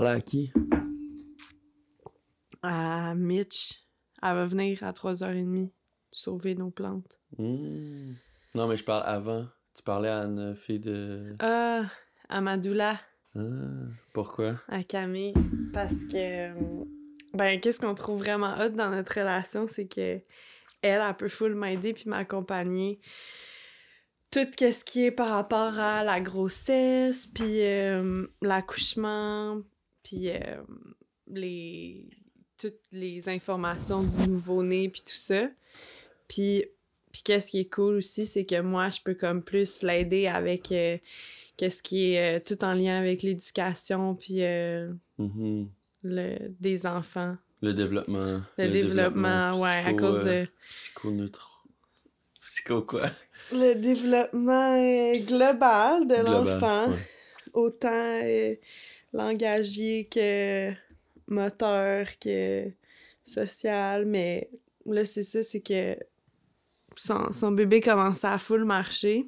parlais à qui? À Mitch. Elle va venir à 3h30 sauver nos plantes. Hmm. Non, mais je parle avant. Tu parlais à une fille de. Ah, à Madoula. Ah, pourquoi? À Camille. Parce que. Ben, qu'est-ce qu'on trouve vraiment hot dans notre relation, c'est que elle, elle peut full m'aider puis m'accompagner. Tout ce qui est par rapport à la grossesse, puis euh, l'accouchement, puis euh, les toutes les informations du nouveau-né puis tout ça. Puis puis qu'est-ce qui est cool aussi, c'est que moi, je peux comme plus l'aider avec euh, qu'est-ce qui est tout en lien avec l'éducation puis Mhm. le, des enfants. Le développement. Le, développement, ouais, à psycho, cause euh, de... Psycho-neutro. Psycho quoi? Le développement euh, global de l'enfant. ouais. Autant euh, langagier que moteur que social. Mais là, c'est ça, c'est que son, son bébé commençait à full marcher,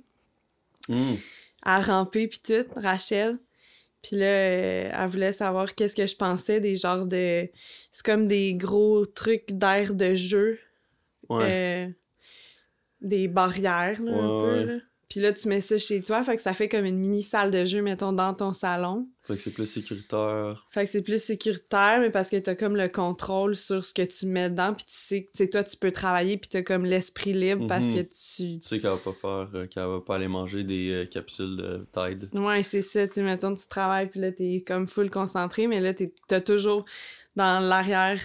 Hmm. à ramper puis tout, Rachel. Puis là, euh, elle voulait savoir qu'est-ce que je pensais des genres de... C'est comme des gros trucs d'air de jeu. Ouais. euh, des barrières, là, un peu. ouais. là. Puis là, tu mets ça chez toi, fait que ça fait comme une mini salle de jeu, mettons, dans ton salon. Fait que c'est plus sécuritaire. Fait que c'est plus sécuritaire, mais parce que t'as comme le contrôle sur ce que tu mets dedans, puis tu sais que, tu sais, toi, tu peux travailler, puis t'as comme l'esprit libre parce Mhm. que tu... Tu sais qu'elle va pas faire, euh, qu'elle va pas aller manger des euh, capsules de Tide. Ouais, c'est ça, tu mettons, tu travailles, puis là, t'es comme full concentré, mais là, t'as toujours dans l'arrière...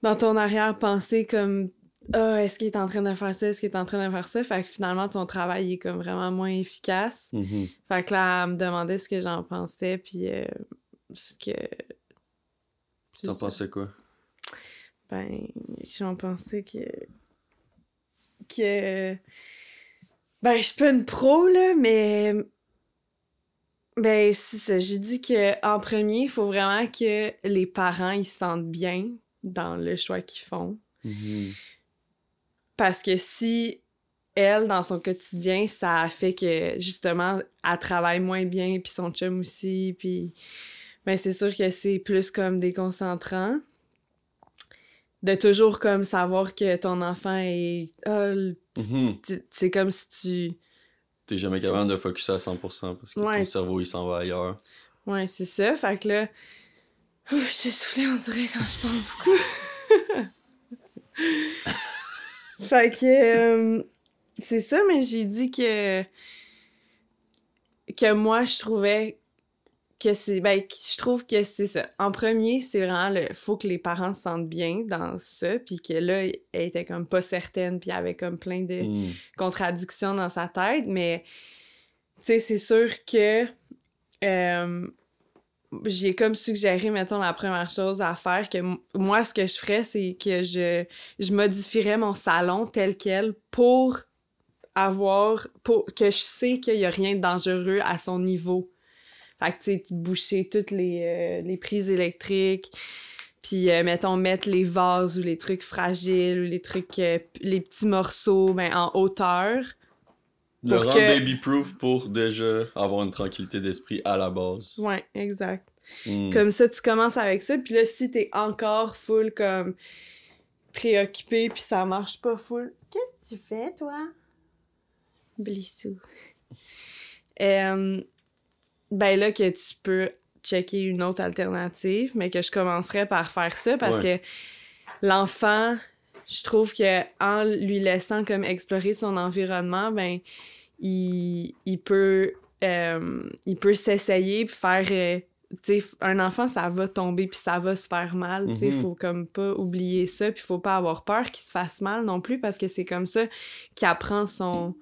Dans ton arrière-pensée, comme... Ah, est-ce qu'il est en train de faire ça? Est-ce qu'il est en train de faire ça? Fait que finalement, ton travail est comme vraiment moins efficace. Mhm. Fait que là, elle me demandait ce que j'en pensais, puis euh, ce que... T'en pensais quoi? Ben, j'en pensais que... Que... Ben, je suis pas une pro, là, mais... Ben, c'est ça. J'ai dit que en premier, il faut vraiment que les parents, ils se sentent bien dans le choix qu'ils font. Mhm. Parce que si elle, dans son quotidien, ça fait que justement, elle travaille moins bien, puis son chum aussi, puis ben c'est sûr que c'est plus comme déconcentrant. De toujours comme savoir que ton enfant est. Ah, Mhm. c'est comme si tu. T'es jamais capable de focusser à 100% parce que ton cerveau il s'en va ailleurs. Ouais, c'est ça. Fait que là. Ouf, je suis soufflée, on dirait, quand je parle beaucoup. fait que. euh, c'est ça, mais j'ai dit que. Que moi, je trouvais que c'est. Ben, je trouve que c'est ça. En premier, c'est vraiment le. Faut que les parents se sentent bien dans ça. Puis que là, elle était comme pas certaine. Puis elle avait comme plein de Mhm. contradiction dans sa tête, mais tu sais, c'est sûr que euh, j'ai comme suggéré, mettons, la première chose à faire, que moi, ce que je ferais, c'est que je, je modifierais mon salon tel quel pour avoir, pour que je sais qu'il y a rien de dangereux à son niveau. Fait que, tu sais, boucher toutes les, euh, les prises électriques, puis, euh, mettons, mettre les vases ou les trucs fragiles ou les trucs, euh, les petits morceaux, ben, en hauteur. Le rendre que- baby-proof pour déjà avoir une tranquillité d'esprit à la base. Ouais, exact. Mhm. Comme ça, tu commences avec ça, puis là, si t'es encore full, comme, préoccupé, puis ça marche pas full, qu'est-ce que tu fais, toi? Blissou. Euh, ben là, que tu peux checker une autre alternative, mais que je commencerais par faire ça, parce que l'enfant, je trouve que en lui laissant comme explorer son environnement, ben, il, il peut, euh, il peut s'essayer faire... euh, tu sais, un enfant, ça va tomber puis ça va se faire mal, tu sais, Mhm. faut comme pas oublier ça puis faut pas avoir peur qu'il se fasse mal non plus parce que c'est comme ça qu'il apprend son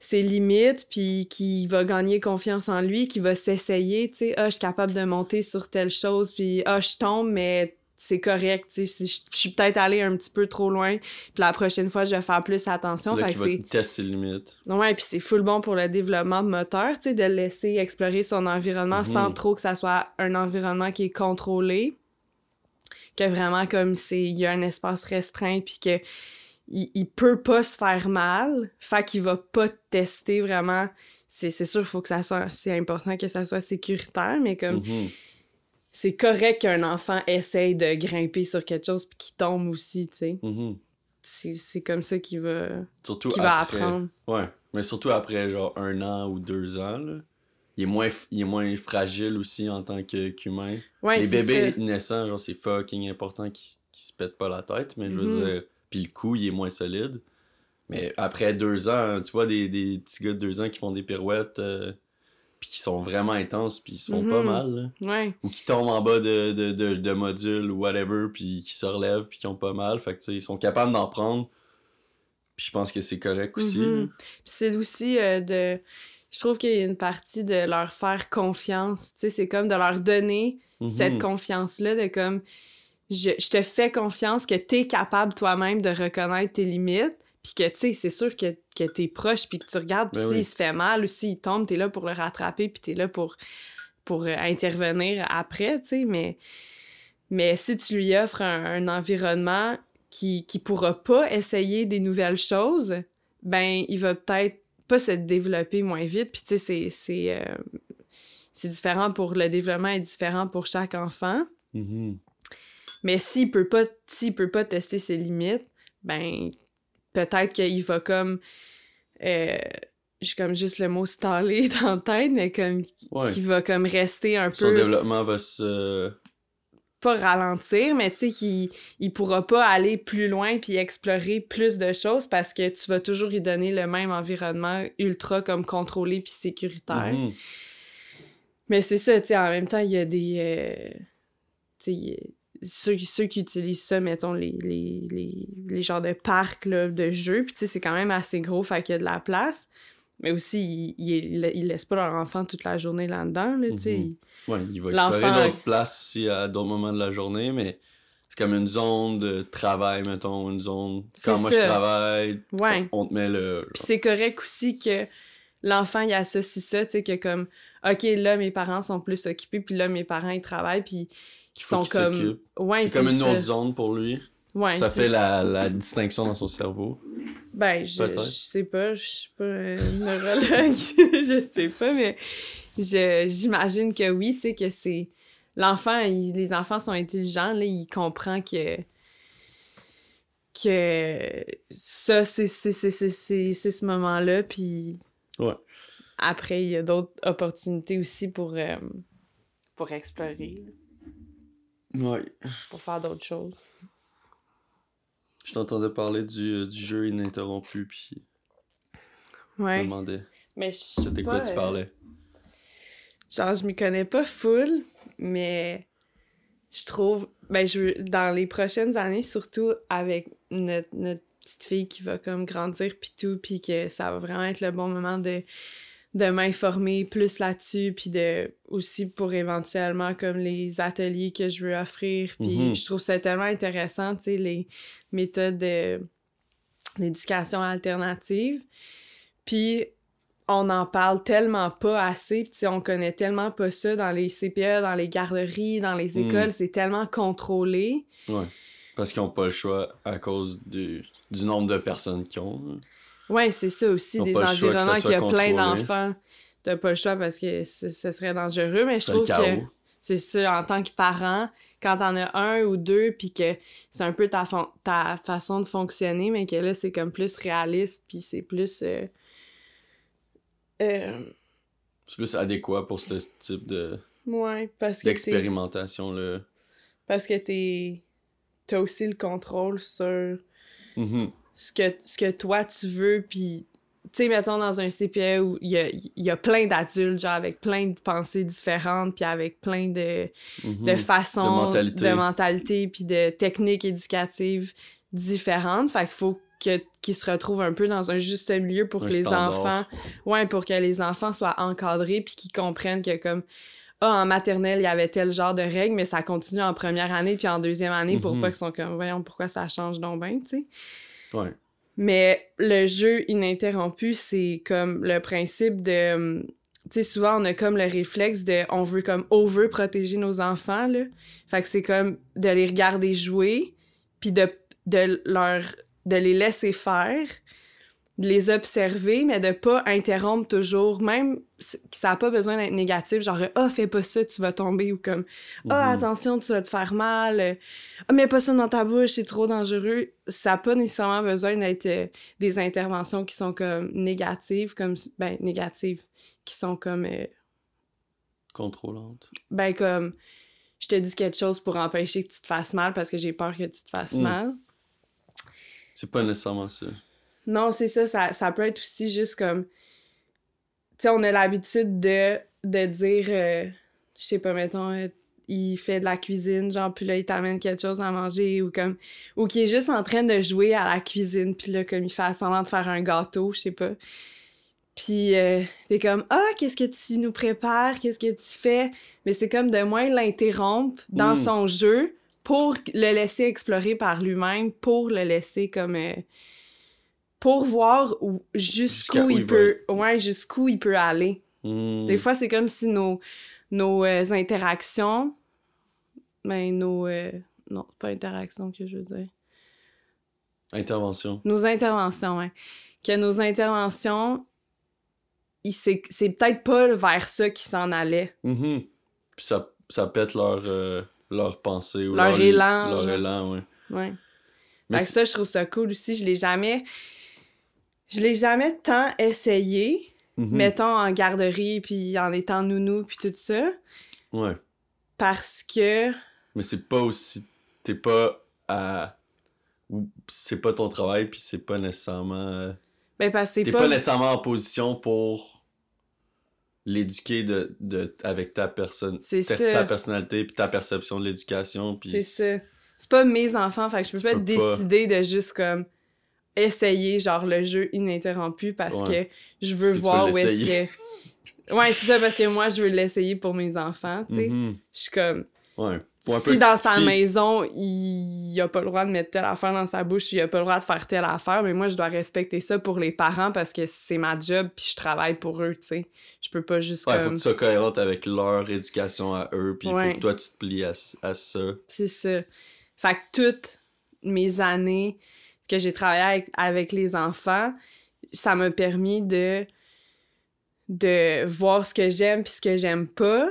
ses limites puis qu'il va gagner confiance en lui, qu'il va s'essayer, tu sais, ah, je suis capable de monter sur telle chose puis ah, je tombe mais c'est correct, tu sais, si je suis peut-être allé un petit peu trop loin, puis la prochaine fois, je vais faire plus attention. Là Fait que tester ses limites. Ouais, puis c'est full bon pour le développement moteur, tu sais, de laisser explorer son environnement Mhm. sans trop que ça soit un environnement qui est contrôlé. Que vraiment, comme c'est, il y a un espace restreint, puis que il, il peut pas se faire mal, fait qu'il va pas tester vraiment. C'est, c'est sûr, faut que ça soit, c'est important que ça soit sécuritaire, mais comme Mhm. C'est correct qu'un enfant essaye de grimper sur quelque chose puis qu'il tombe aussi, tu sais. Mhm. C'est c'est comme ça qu'il va, Surtout qu'il va après... apprendre. Ouais, mais surtout après genre un an ou deux ans, là. Il est moins, il est moins fragile aussi en tant que- qu'humain. Ouais, Les bébés ça. naissants, genre, c'est fucking important qu'ils qu'ils se pètent pas la tête, mais je veux Mhm. dire... Puis le cou, il est moins solide. Mais après deux ans, tu vois des, des petits gars de deux ans qui font des pirouettes, euh, puis qui sont vraiment intenses, puis ils se font pas Mhm. mal, là. Ouais. Ou qui tombent en bas de, de, de, de modules ou whatever, puis qui se relèvent, puis qui ont pas mal. Fait que, tu sais, ils sont capables d'en prendre. Puis je pense que c'est correct aussi. Mhm. Puis c'est aussi euh, de. Je trouve qu'il y a une partie de leur faire confiance. Tu sais, c'est comme de leur donner Mhm. cette confiance-là, de comme. Je, je te fais confiance que t'es capable toi-même de reconnaître tes limites. Puis que, tu sais, c'est sûr que, que t'es proche, puis que tu regardes, puis Ben s'il oui. se fait mal ou s'il tombe, t'es là pour le rattraper, puis t'es là pour, pour euh, intervenir après, tu sais. Mais, mais si tu lui offres un, un environnement qui, qui pourra pas essayer des nouvelles choses, ben, il va peut-être pas se développer moins vite. Puis, tu sais, c'est- c'est euh, c'est différent pour le développement est différent pour chaque enfant. Mhm. Mais s'il peut pas s'il peut pas tester ses limites, ben peut-être qu'il va comme euh, j'ai comme juste le mot staller dans la tête, mais comme Ouais. qu'il va comme rester un Son peu développement va se. pas ralentir, mais tu sais qu'il il pourra pas aller plus loin puis explorer plus de choses parce que tu vas toujours lui donner le même environnement ultra comme contrôlé puis sécuritaire. Mhm. Mais c'est ça, tu sais, en même temps, il y a des... euh, tu sais, ceux, ceux qui utilisent ça, mettons, les, les, les, les genres de parcs là, de jeux, puis tu sais, c'est quand même assez gros, fait qu'il y a de la place. Mais aussi, ils, ils laissent pas leur enfant toute la journée là-dedans, là, tu sais. Ouais, il va explorer d'autres places aussi à d'autres moments de la journée, mais c'est comme une zone de travail, mettons, une zone. Quand moi ça. je travaille, Ouais. on te met le. Puis c'est correct aussi que l'enfant, il associe ça, tu sais, que comme, OK, là, mes parents sont plus occupés, puis là, mes parents, ils travaillent, puis faut sont comme... Ouais, c'est comme une ça. autre zone pour lui. Ouais, Ça fait la, la distinction dans son cerveau. Ben, je, je sais pas, je suis pas un neurologue, je sais pas, mais j'imagine que oui, tu sais, que c'est... L'enfant, les enfants sont intelligents, là, il comprend que... que ça, c'est ce moment-là, puis Ouais. après, il y a d'autres opportunités aussi pour, euh, pour explorer, Ouais. pour faire d'autres choses. Je t'entendais parler du, euh, du jeu ininterrompu, puis je me Ouais. demandais Mais je pas, quoi tu euh, parlais? Genre, je m'y connais pas full, mais je trouve, ben, je, dans les prochaines années, surtout avec notre, notre petite fille qui va comme grandir pis tout, puis que ça va vraiment être le bon moment de, de m'informer plus là-dessus, puis de, aussi pour éventuellement comme les ateliers que je veux offrir, puis Mhm. je trouve ça tellement intéressant, tu sais, les méthodes de- d'éducation alternative. Puis on n'en parle tellement pas assez, puis on connaît tellement pas ça dans les CPE, dans les garderies, dans les Mm. écoles, c'est tellement contrôlé. Ouais. Parce qu'ils n'ont pas le choix à cause du, du nombre de personnes qu'ils ont. Ouais, c'est ça aussi, des environnements qui a plein d'enfants. T'as pas le choix parce que ce serait dangereux, mais je trouve que c'est ça, en tant que parent, quand t'en as un ou deux, puis que c'est un peu ta, ta façon de fonctionner, mais que là, c'est comme plus réaliste, puis c'est plus... euh, euh, C'est plus adéquat pour ce type de ouais, parce que t'es- d'expérimentation-là. Parce que t'es. T'as aussi le contrôle sur Mhm. Ce que, ce que toi tu veux, puis. Tu sais, mettons dans un CPE où il y a, y a plein d'adultes, genre avec plein de pensées différentes, puis avec plein de, Mhm. de façons, De mentalité. de mentalité, puis de techniques éducatives différentes. Fait qu'il faut que, qu'ils se retrouvent un peu dans un juste milieu pour Un que les standard. enfants... Ouais, pour que les enfants soient encadrés, puis qu'ils comprennent que comme... Ah, en maternelle, il y avait tel genre de règles, mais ça continue en première année puis en deuxième année pour Mhm. pas qu'ils sont comme, voyons, pourquoi ça change donc ben, tu sais. Mais le jeu ininterrompu, c'est comme le principe de. hum, Tu sais, souvent, on a comme le réflexe de. On veut comme over protéger nos enfants, là. Fait que c'est comme de les regarder jouer, puis de, de leur. de les laisser faire, de les observer, mais de pas interrompre toujours, même que ça n'a pas besoin d'être négatif, genre « Ah, fais pas ça, tu vas tomber » ou comme « Ah, Mhm. attention, tu vas te faire mal. Ah, mets pas ça dans ta bouche, c'est trop dangereux. » Ça n'a pas nécessairement besoin d'être euh, des interventions qui sont comme négatives, comme, ben, négatives, qui sont comme, euh, Contrôlante. ben, comme, je te dis quelque chose pour empêcher que tu te fasses mal parce que j'ai peur que tu te fasses Mm. mal. C'est pas nécessairement ça. Non, c'est ça, ça, ça peut être aussi juste comme. Tu sais, on a l'habitude de, de dire, euh, je sais pas, mettons, euh, il fait de la cuisine, genre, puis là, il t'amène quelque chose à manger, ou comme. Ou qu'il est juste en train de jouer à la cuisine, puis là, comme il fait semblant de faire un gâteau, je sais pas. Puis euh, t'es comme, ah, qu'est-ce que tu nous prépares, qu'est-ce que tu fais? Mais c'est comme de moins l'interrompre dans Mm. son jeu pour le laisser explorer par lui-même, pour le laisser comme. euh, pour voir jusqu'où où il il peut ouais jusqu'où il peut aller Hmm. des fois c'est comme si nos nos euh, interactions ben nos euh, non pas interactions que je veux dire Intervention. nos interventions ouais que nos interventions c'est peut-être pas vers ça qu'ils s'en allaient Mhm. Puis ça, ça pète leur, euh, leur pensée ou Leur élan, Leur genre. élan, ouais. ouais Mais ça je trouve ça cool aussi je l'ai jamais je l'ai jamais tant essayé Mhm. mettons en garderie puis en étant nounou puis tout ça Ouais. parce que Mais c'est pas aussi. T'es pas à. C'est pas ton travail, puis c'est pas nécessairement. ben parce que T'es pas... pas, nécessairement en position pour l'éduquer de, de, avec ta personne. C'est ta, ta personnalité, puis ta perception de l'éducation. Puis c'est ça c'est pas mes enfants fait que je peux Tu pas peux pas. décider de juste comme essayer genre le jeu ininterrompu parce Ouais. que je veux voir veux où est-ce que ouais c'est ça parce que moi je veux l'essayer pour mes enfants tu sais Mhm. je suis comme Ouais. Faut un si dans sa maison il a pas le droit de mettre telle affaire dans sa bouche il a pas le droit de faire telle affaire mais moi je dois respecter ça pour les parents parce que c'est ma job puis je travaille pour eux tu sais je peux pas juste Ouais, faut comme que tu sois cohérente avec leur éducation à eux, puis il Ouais. faut que toi tu te plies à, à ça. C'est ça. Fait que toutes mes années que j'ai travaillé avec, avec les enfants, ça m'a permis de de voir ce que j'aime puis ce que j'aime pas,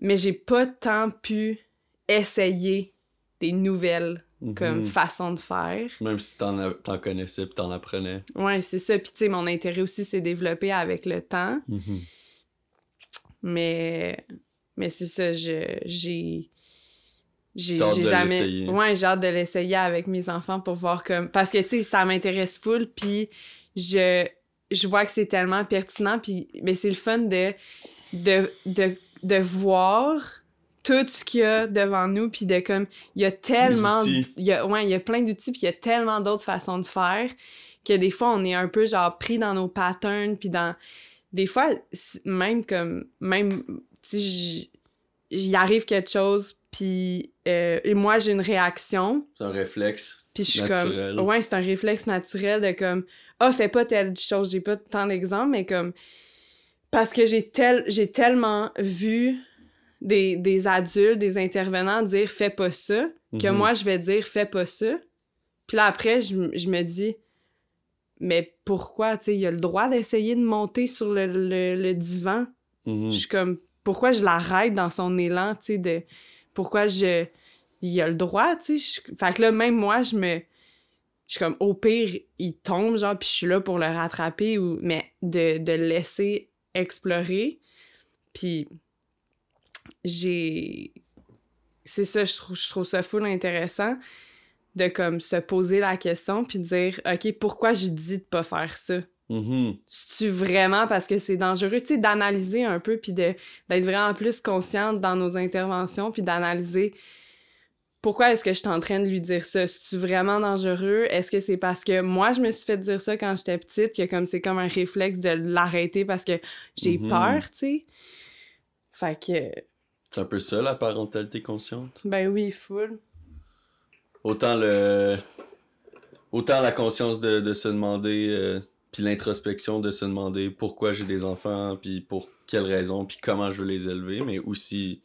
mais j'ai pas tant pu essayer des nouvelles comme Mhm. façons de faire. Même si t'en, connaissais puis t'en apprenais. Ouais, c'est ça. Puis tu sais, mon intérêt aussi s'est développé avec le temps. Mais, mais c'est ça, je, j'ai. J'ai jamais. Ouais, j'ai hâte de l'essayer avec mes enfants pour voir comme. Parce que, tu sais, ça m'intéresse full, puis je, je vois que c'est tellement pertinent, puis mais c'est le fun de, de, de, de voir tout ce qu'il y a devant nous, puis de comme. Il y a tellement. Il y a, ouais, il y a plein d'outils, puis il y a tellement d'autres façons de faire que des fois, on est un peu genre pris dans nos patterns, puis dans. Des fois, même comme. Même. Tu sais, j- j'y arrive quelque chose, puis euh, et moi, j'ai une réaction, C'est un réflexe. puis je suis Naturel. comme. Ouais, c'est un réflexe naturel de comme. Ah, fais pas telle chose. J'ai pas tant d'exemples, mais comme. Parce que j'ai tel, j'ai tellement vu des, des adultes, des intervenants dire fais pas ça, que Mhm. moi, je vais dire fais pas ça. Puis là, après, je, je me dis, mais pourquoi, tu sais, il a le droit d'essayer de monter sur le, le, le divan? Mhm. Je suis comme, pourquoi je l'arrête dans son élan, tu sais, de. Pourquoi je. Il a le droit, tu sais. Fait que là, même moi, je me. Je suis comme, au pire, il tombe, genre, puis je suis là pour le rattraper, ou. Mais de, de le laisser explorer. Puis. J'ai. C'est ça, je trouve, je trouve ça full intéressant de comme se poser la question puis dire OK, pourquoi j'ai dit de pas faire ça? Mhm. c'est-tu vraiment parce que c'est dangereux, tu sais, d'analyser un peu, puis de, d'être vraiment plus consciente dans nos interventions, puis d'analyser pourquoi est-ce que je suis en train de lui dire ça? C'est-tu vraiment dangereux? Est-ce que c'est parce que moi, je me suis fait dire ça quand j'étais petite, que comme c'est comme un réflexe de l'arrêter parce que j'ai Mhm. peur, tu sais? Fait que, C'est un peu ça la parentalité consciente? ben oui, full. Autant le. Autant la conscience de, de se demander. euh, puis l'introspection de se demander pourquoi j'ai des enfants, puis pour quelles raisons, puis comment je veux les élever, mais aussi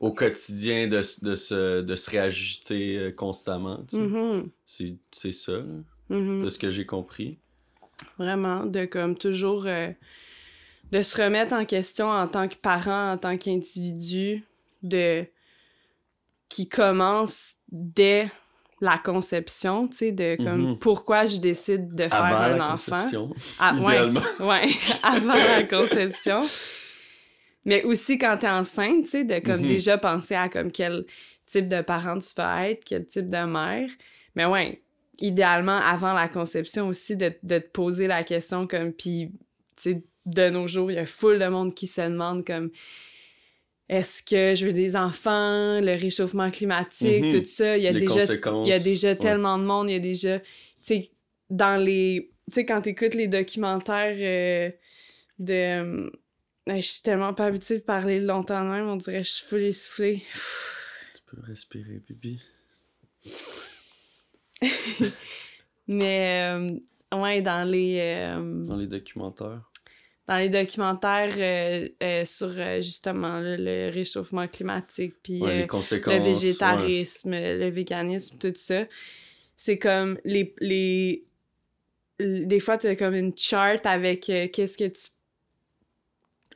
au quotidien de, de, se, de se réajuster euh, constamment. tu sais. Mhm, C'est- C'est ça, mhm. de ce que j'ai compris. Vraiment, de comme toujours. euh, de se remettre en question en tant que parent, en tant qu'individu, de. qui commence dès la conception, tu sais, de comme Mhm. pourquoi je décide de faire Avant un la enfant. conception. Ah, idéalement. ouais, avant la conception. Mais aussi quand t'es enceinte, tu sais, de comme Mhm. déjà penser à comme quel type de parent tu vas être, quel type de mère. Mais ouais, idéalement avant la conception aussi de, de te poser la question comme puis tu sais de nos jours, il y a full de monde qui se demande comme est-ce que je veux des enfants, le réchauffement climatique, Mhm. tout ça, il y a Les déjà il y a déjà ouais. tellement de monde, il y a déjà, tu sais, dans les, tu sais, quand t'écoutes les documentaires euh, de, euh, je suis tellement pas habituée de parler longtemps de même, on dirait que je suis full essoufflée. Tu peux respirer, pipi. Mais, euh, ouais, dans les, Dans les documentaires. Dans les documentaires euh, euh, sur, euh, justement, le réchauffement climatique, puis Ouais, le ouais. végétarisme, le véganisme, tout ça. C'est comme les, les. Des fois, t'as comme une chart avec euh, qu'est-ce que tu.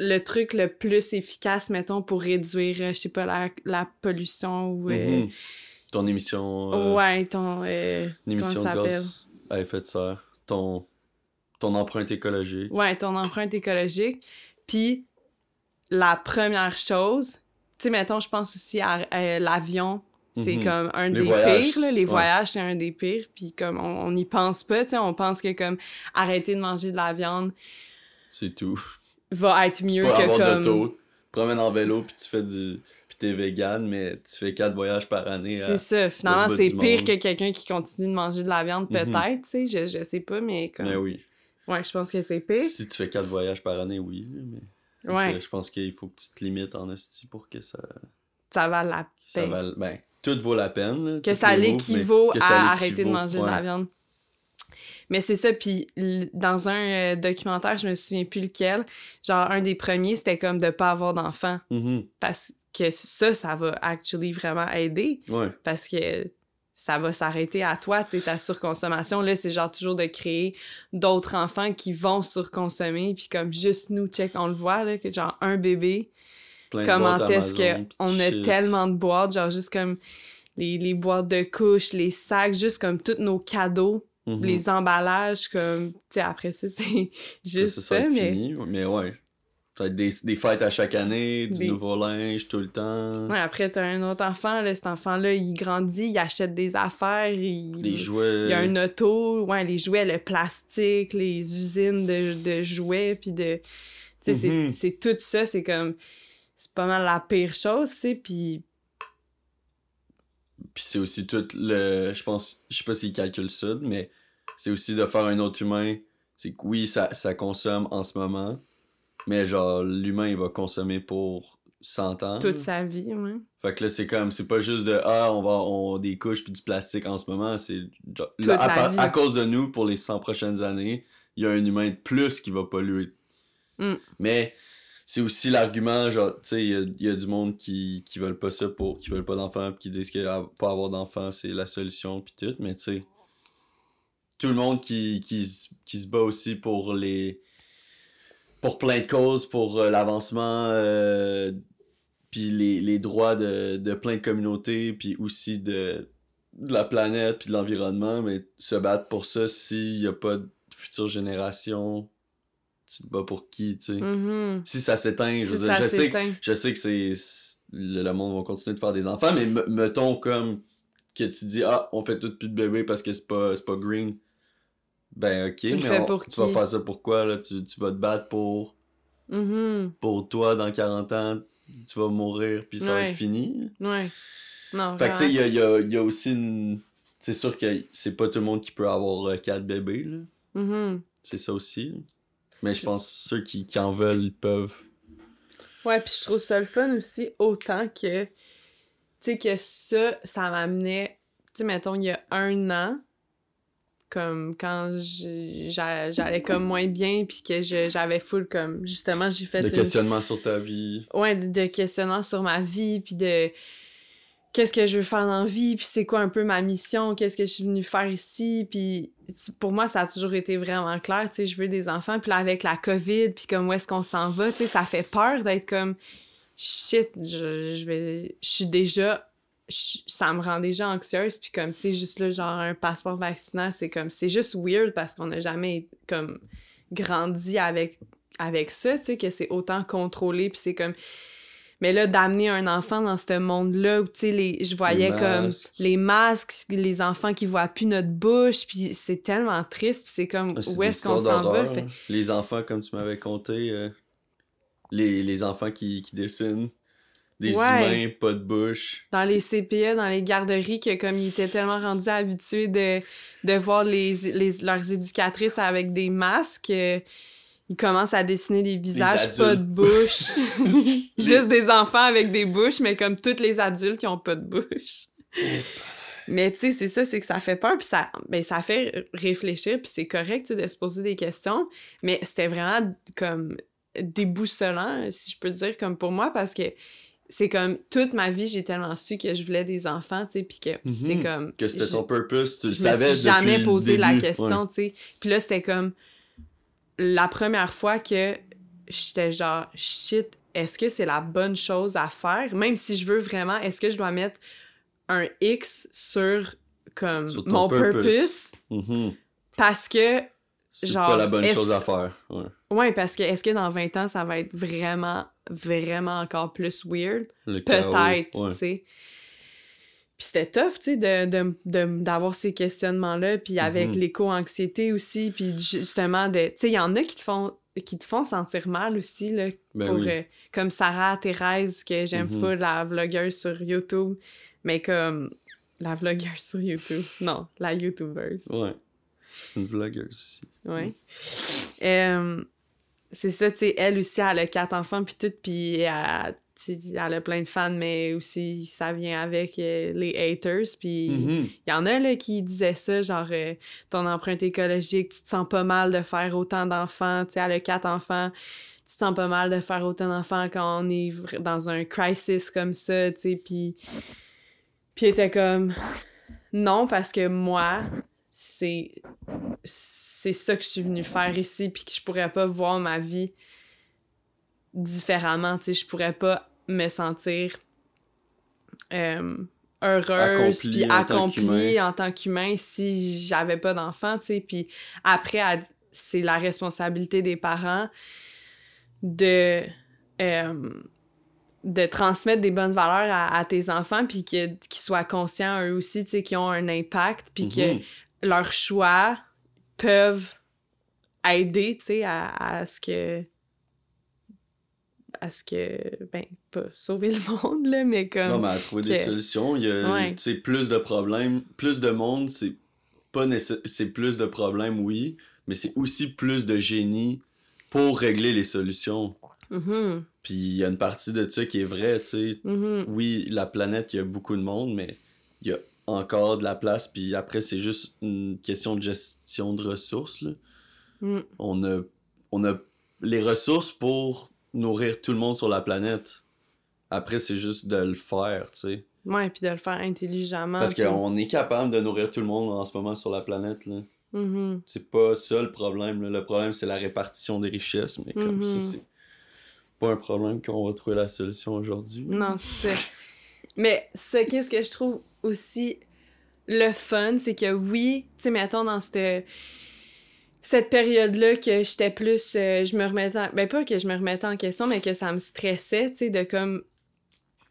Le truc le plus efficace, mettons, pour réduire, je sais pas, la, la pollution ou. Mhm. Ton émission. Ouais, ton. une émission de gaz à effet de serre. Ton, ton empreinte écologique. Ouais, ton empreinte écologique. Puis, la première chose, tu sais, mettons, je pense aussi à l'avion. C'est Mhm. comme un Les des voyages, pires, là. Les ouais. voyages, c'est un des pires. Puis, comme, on n'y pense pas, tu sais. On pense que, comme, arrêter de manger de la viande C'est tout. va être mieux Pas que, avoir comme... Promène en vélo, puis tu fais du. Puis t'es vegan, mais tu fais quatre voyages par année. C'est ça. Finalement, c'est pire monde. que quelqu'un qui continue de manger de la viande, Mhm. peut-être, tu sais. Je, je sais pas, mais comme... Mais oui. Ouais, je pense que c'est pire. Si tu fais quatre voyages par année, oui. Mais Ouais, je pense qu'il faut que tu te limites en esti pour que ça, ça va la que ça vale. Ben, tout vaut la peine. là, que ça mots, l'équivaut à que ça arrêter de manger de la ouais. viande. Mais c'est ça, puis dans un euh, documentaire, je me souviens plus lequel, genre un des premiers, c'était comme de pas avoir d'enfants. Mhm. Parce que ça, ça va actually vraiment aider. Ouais. Parce que ça va s'arrêter à toi, tu sais, ta surconsommation. Là, c'est genre toujours de créer d'autres enfants qui vont surconsommer. Puis comme juste nous, check, on le voit, là, que genre un bébé, Plein comment est-ce qu'on a tellement de boîtes, genre juste comme les, les boîtes de couches, les sacs, juste comme tous nos cadeaux, Mhm. les emballages, comme, tu sais, après ça, c'est juste ça, ça, mais... fini, mais ouais. Être des, des fêtes à chaque année, du Des- nouveau linge tout le temps, Ouais, après, t'as un autre enfant, là, cet enfant-là, il grandit, il achète des affaires, il... des jouets. Il y a un auto, ouais, les jouets, le plastique, les usines de, de jouets, puis de... Tu sais, c'est- Mhm. c'est tout ça, c'est comme... C'est pas mal la pire chose, tu sais, puis... Puis c'est aussi tout le. Je pense. Je sais pas s'ils calculent ça, mais c'est aussi de faire un autre humain. C'est que oui, ça, ça consomme en ce moment, mais genre, l'humain, il va consommer pour 100 ans. toute sa vie, ouais. Fait que là, c'est comme, c'est pas juste de Ah, on va on des couches puis du plastique en ce moment. C'est. genre, là, à, la par- vie. à cause de nous, pour les 100 prochaines années, il y a un humain de plus qui va polluer. Mm. Mais c'est aussi l'argument, genre, tu sais, il y a, il y a du monde qui, qui veulent pas ça pour. qui veulent pas d'enfants puis qui disent que ah, pas avoir d'enfants, c'est la solution puis tout. Mais tu sais, tout le monde qui, qui, qui se bat aussi pour les. Pour plein de causes, pour euh, l'avancement. euh, puis les, les droits de, de plein de communautés, puis aussi de, de la planète, puis de l'environnement, mais se battre pour ça s'il n'y a pas de future génération, tu te bats pour qui, tu sais? Mhm. Si ça s'éteint, je, Si sais, que- je sais que c'est le, le monde va continuer de faire des enfants, mais me- mettons comme que tu dis, ah, on fait tout plus de bébés parce que c'est pas, c'est pas green. Ben ok, Tu mais fais on- pour tu vas faire ça pourquoi, là? Tu, tu vas te battre pour Mhm. pour toi dans 40 ans, tu vas mourir puis ça va être fini? Ouais. Non, Fait que tu sais, il y a, y a- il y a aussi une. C'est sûr que c'est pas tout le monde qui peut avoir euh, quatre bébés, là. Mhm. C'est ça aussi. Mais je pense que ceux qui, qui en veulent, ils peuvent. Ouais, puis je trouve ça le fun aussi, autant que, tu sais, que ça, ça m'amenait, tu sais, mettons, il y a un an, comme quand j'allais comme moins bien, puis que j'avais full, comme, justement, j'ai fait une questionnement sur ta vie. ouais, de, de questionnement sur ma vie, puis de qu'est-ce que je veux faire dans la vie, puis c'est quoi un peu ma mission, qu'est-ce que je suis venue faire ici, puis pour moi, ça a toujours été vraiment clair, tu sais, je veux des enfants, puis là, avec la COVID, puis comme où est-ce qu'on s'en va, tu sais, ça fait peur d'être comme, shit, je, je vais, je suis déjà, ça me rend déjà anxieuse, puis comme, tu sais, juste là, genre, un passeport vaccinal, c'est comme, c'est juste weird parce qu'on n'a jamais, comme, grandi avec, avec ça, tu sais, que c'est autant contrôlé, puis c'est comme mais là, d'amener un enfant dans ce monde-là où, tu sais, les, je voyais comme les masques, les enfants qui voient plus notre bouche, puis c'est tellement triste, puis c'est comme, Ah, où est-ce qu'on s'en va? Fait- hein. Les enfants, comme tu m'avais conté, euh, les, les enfants qui, qui dessinent, des Ouais. humains, pas de bouche. Dans les CPE, dans les garderies, que comme ils étaient tellement rendus habitués de, de voir les, les, leurs éducatrices avec des masques, euh, ils commencent à dessiner des visages, pas de bouche. Juste des enfants avec des bouches, mais comme tous les adultes qui ont pas de bouche. Mais tu sais, c'est ça, c'est que ça fait peur, puis ça, ben, ça fait réfléchir, puis c'est correct de se poser des questions, mais c'était vraiment comme déboussolant, si je peux dire, comme pour moi, parce que c'est comme toute ma vie, j'ai tellement su que je voulais des enfants, tu sais, puis que c'est Mhm. comme... Que c'était ton purpose, tu le je me savais suis depuis jamais le posé la question, Ouais. tu sais. Puis là, c'était comme la première fois que j'étais genre, shit, est-ce que c'est la bonne chose à faire? Même si je veux vraiment, est-ce que je dois mettre un X sur comme Sur mon purpose. purpose? Mhm. Parce que, C'est Genre, pas la bonne chose à faire. Ouais. Ouais, parce que est-ce que dans 20 ans, ça va être vraiment, vraiment encore plus weird? Peut-être, ouais. tu sais. Puis c'était tough, tu sais, de, de, de- d'avoir ces questionnements-là, puis avec Mhm. l'éco-anxiété aussi, puis justement, de, tu sais, il y en a qui te font qui te font sentir mal aussi, là, Ben pour, oui. euh, comme Sarah Thérèse, que j'aime full, la vlogueuse sur YouTube, mais comme, la vlogueuse sur YouTube, non, la YouTubeuse. Ouais. C'est une vlogueuse aussi. Ouais. Euh, c'est ça, tu sais, elle aussi, elle a quatre enfants, puis tout, puis elle, elle a plein de fans, mais aussi, ça vient avec euh, les haters, puis il y en a, là, qui disaient ça, genre, euh, ton empreinte écologique, tu te sens pas mal de faire autant d'enfants, tu sais, elle a quatre enfants, tu te sens pas mal de faire autant d'enfants quand on est dans un crisis comme ça, tu sais, puis... Puis elle était comme... Non, parce que moi, c'est c'est ça que je suis venue faire ici puis que je pourrais pas voir ma vie différemment tu sais je pourrais pas me sentir euh, heureuse puis accomplie en tant qu'humain si j'avais pas d'enfant tu sais puis après c'est la responsabilité des parents de euh, de transmettre des bonnes valeurs à, à tes enfants puis qu'ils soient conscients eux aussi tu sais qu'ils ont un impact puis que Mhm. Leurs choix peuvent aider, tu sais, à, à ce que... à ce que... ben, pas sauver le monde, là, mais comme... Non, mais à trouver des solutions, il y a Ouais. tu sais, plus de problèmes, plus de monde, c'est pas c'est plus de problèmes, oui, mais c'est aussi plus de génie pour régler les solutions. Mhm, Puis il y a une partie de ça qui est vraie, tu sais. mhm, Oui, la planète, il y a beaucoup de monde, mais il y a encore de la place, puis après, c'est juste une question de gestion de ressources, là. mhm. On a, on a les ressources pour nourrir tout le monde sur la planète. Après, c'est juste de le faire, tu sais. Ouais, puis de le faire intelligemment. Parce puis- qu'on est capable de nourrir tout le monde en ce moment sur la planète, là. Mhm, C'est pas ça le problème, là. Le problème, c'est la répartition des richesses, mais comme ça, c'est pas un problème qu'on va trouver la solution aujourd'hui. Non, c'est. Mais c'est qu'est-ce que je trouve aussi le fun, c'est que oui, tu sais, mettons dans cette cette période-là que j'étais plus euh, je me remettais en- ben pas que je me remettais en question mais que ça me stressait, tu sais de comme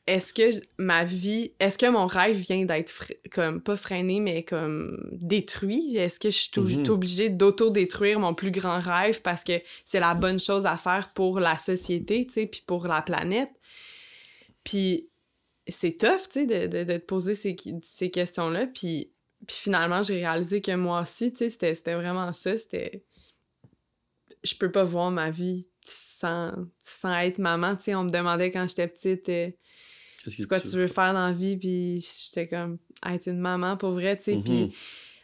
est-ce que ma vie, est-ce que mon rêve vient d'être fr- comme pas freiné mais comme détruit? Est-ce que je suis Mhm. obligée d'auto-détruire mon plus grand rêve parce que c'est la bonne chose à faire pour la société, tu sais, puis pour la planète? Puis c'est tough, tu sais, de, de, de te poser ces, ces questions-là. Puis, puis finalement, j'ai réalisé que moi aussi, tu sais, c'était, c'était vraiment ça. C'était. Je peux pas voir ma vie sans, sans être maman. Tu sais, on me demandait quand j'étais petite, euh, c'est quoi tu veux faire? dans la vie, puis j'étais comme, être une maman pour vrai, tu sais. Mhm. Puis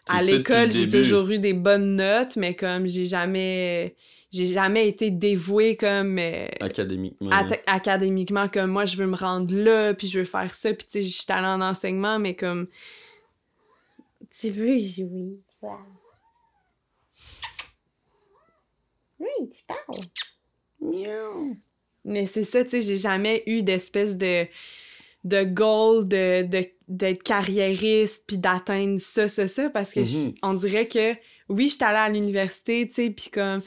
à l'école, j'ai toujours eu des bonnes notes, mais comme j'ai jamais j'ai jamais été dévouée comme euh, académiquement académiquement comme moi je veux me rendre là puis je veux faire ça puis tu sais je suis allée en enseignement mais comme tu veux jouer toi? Oui tu parles. Miaou. Mais c'est ça tu sais j'ai jamais eu d'espèce de de goal de d'être carriériste puis d'atteindre ça ça ça parce que mm-hmm. on dirait que oui j'étais allée à l'université tu sais puis comme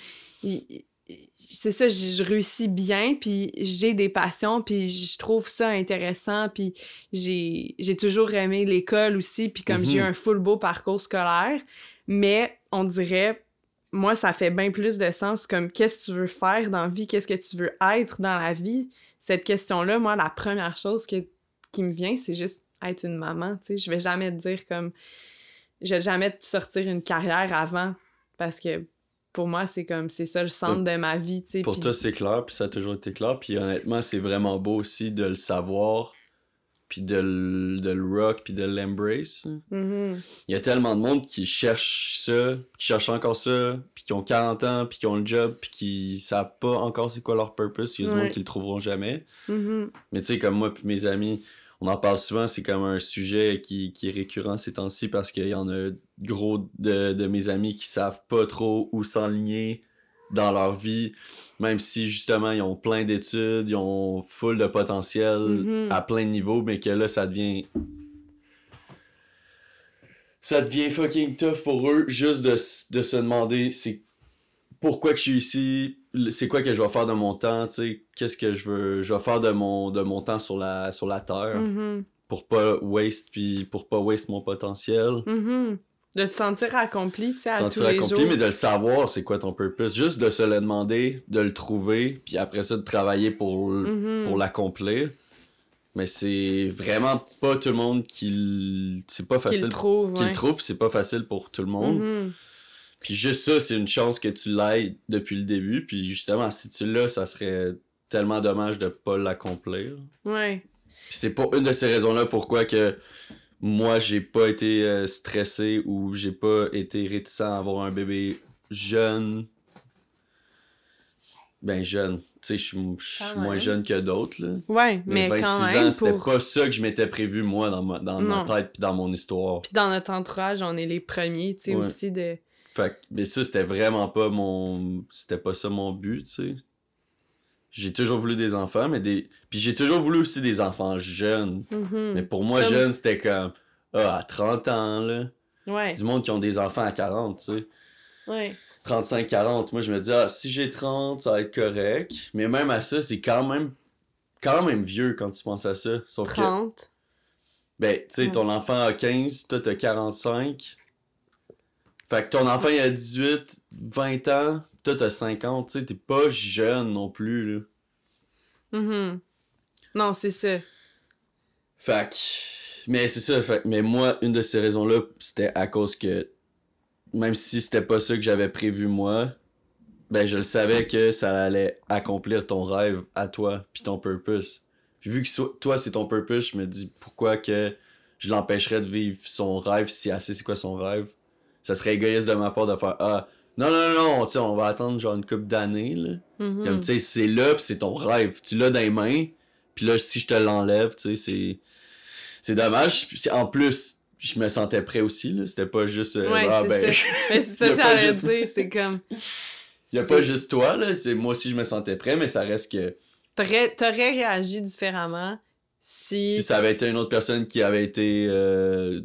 c'est ça, je réussis bien, puis j'ai des passions, puis je trouve ça intéressant, puis j'ai toujours aimé l'école aussi, puis comme j'ai eu mhm. un full beau parcours scolaire, mais on dirait, moi, ça fait bien plus de sens comme qu'est-ce que tu veux faire dans la vie, qu'est-ce que tu veux être dans la vie? Cette question-là, moi, la première chose qui me vient, c'est juste être une maman, tu sais. Je vais jamais te dire comme, je vais jamais sortir une carrière avant, parce que pour moi, c'est comme, c'est ça le centre de ma vie, tu sais. Pour toi, c'est clair, puis ça a toujours été clair. Puis honnêtement, c'est vraiment beau aussi de le savoir, puis de le, de rock, puis de l'embrace. Mm-hmm. Il y a tellement de monde qui cherche ça, qui cherche encore ça, puis qui ont 40 ans, puis qui ont le job, puis qui savent pas encore c'est quoi leur purpose. Il y a du monde qui le trouveront jamais. Mm-hmm. Mais tu sais, comme moi puis mes amis, on en parle souvent, c'est comme un sujet qui, qui est récurrent ces temps-ci parce qu'il y en a gros de, de, mes amis qui savent pas trop où s'enligner dans leur vie, même si justement ils ont plein d'études, ils ont full de potentiel mm-hmm. à plein de niveaux, mais que là ça devient. Ça devient fucking tough pour eux juste de, de se demander c'est pourquoi que je suis ici, c'est quoi que je vais faire de mon temps, tu sais, qu'est-ce que je veux, je vais faire de mon, de mon temps sur la, sur la terre mm-hmm. pour pas waste, puis pour pas waste mon potentiel. Mm-hmm. De te sentir accompli, tu sais, à sentir accompli, mais de le savoir, c'est quoi ton purpose? Juste de se le demander, de le trouver, puis après ça, de travailler pour, mm-hmm. pour l'accomplir. Mais c'est vraiment pas tout le monde qui c'est pas facile. Qui le trouve, Qui le trouve, c'est pas facile pour tout le monde. Puis juste ça, c'est une chance que tu l'aies depuis le début. Puis justement, si tu l'as, ça serait tellement dommage de pas l'accomplir. Ouais. Puis c'est pas une de ces raisons-là pourquoi que moi, j'ai pas été euh, stressé ou j'ai pas été réticent à avoir un bébé jeune. Ben jeune. Tu sais, je suis moins jeune que d'autres, là. Ouais, mais, mais 26 quand même, ans, c'était pas ça que je m'étais prévu, moi, dans ma, dans ma tête puis dans mon histoire. Puis dans notre entourage, on est les premiers, tu sais, aussi de fait mais ça, c'était vraiment pas mon. C'était pas ça mon but, tu sais. J'ai toujours voulu des enfants, mais des. Puis j'ai toujours voulu aussi des enfants jeunes. Mm-hmm. Mais pour moi, jeune, c'était comme. Ah, à 30 ans, là. Ouais. Du monde qui ont des enfants à 40, tu sais. Ouais. 35-40. Moi, je me dis, ah, si j'ai 30, ça va être correct. Mais même à ça, c'est quand même. Quand même vieux quand tu penses à ça. Sauf 30. ben, tu sais, ton enfant a 15, toi, t'as 45 fait que ton enfant, il a 18, 20 ans, toi, t'as 50, tu sais, t'es pas jeune non plus, là. Mm Non, c'est ça. Fait que... Mais c'est ça, fait mais moi, une de ces raisons-là, c'était à cause que... Même si c'était pas ça que j'avais prévu, moi, ben, je le savais que ça allait accomplir ton rêve à toi, puis ton purpose. Puis vu que toi, c'est ton purpose, je me dis, pourquoi que je l'empêcherais de vivre son rêve si assez c'est quoi son rêve? Ça serait égoïste de ma part de faire Ah, non, non, non, tu sais, on va attendre genre une couple d'années, là. Comme, tu sais, c'est là, pis c'est ton rêve. Tu l'as dans les mains, puis là, si je te l'enlève, tu sais, c'est. C'est dommage. En plus, je me sentais prêt aussi, là. C'était pas juste. Euh, ouais, ah, ben. Ça. Mais c'est ça, ça juste... c'est comme. Il y a pas juste toi, là. C'est moi aussi, je me sentais prêt, mais ça reste que. T'aurais, t'aurais réagi différemment si. Si ça avait été une autre personne qui avait été. Euh,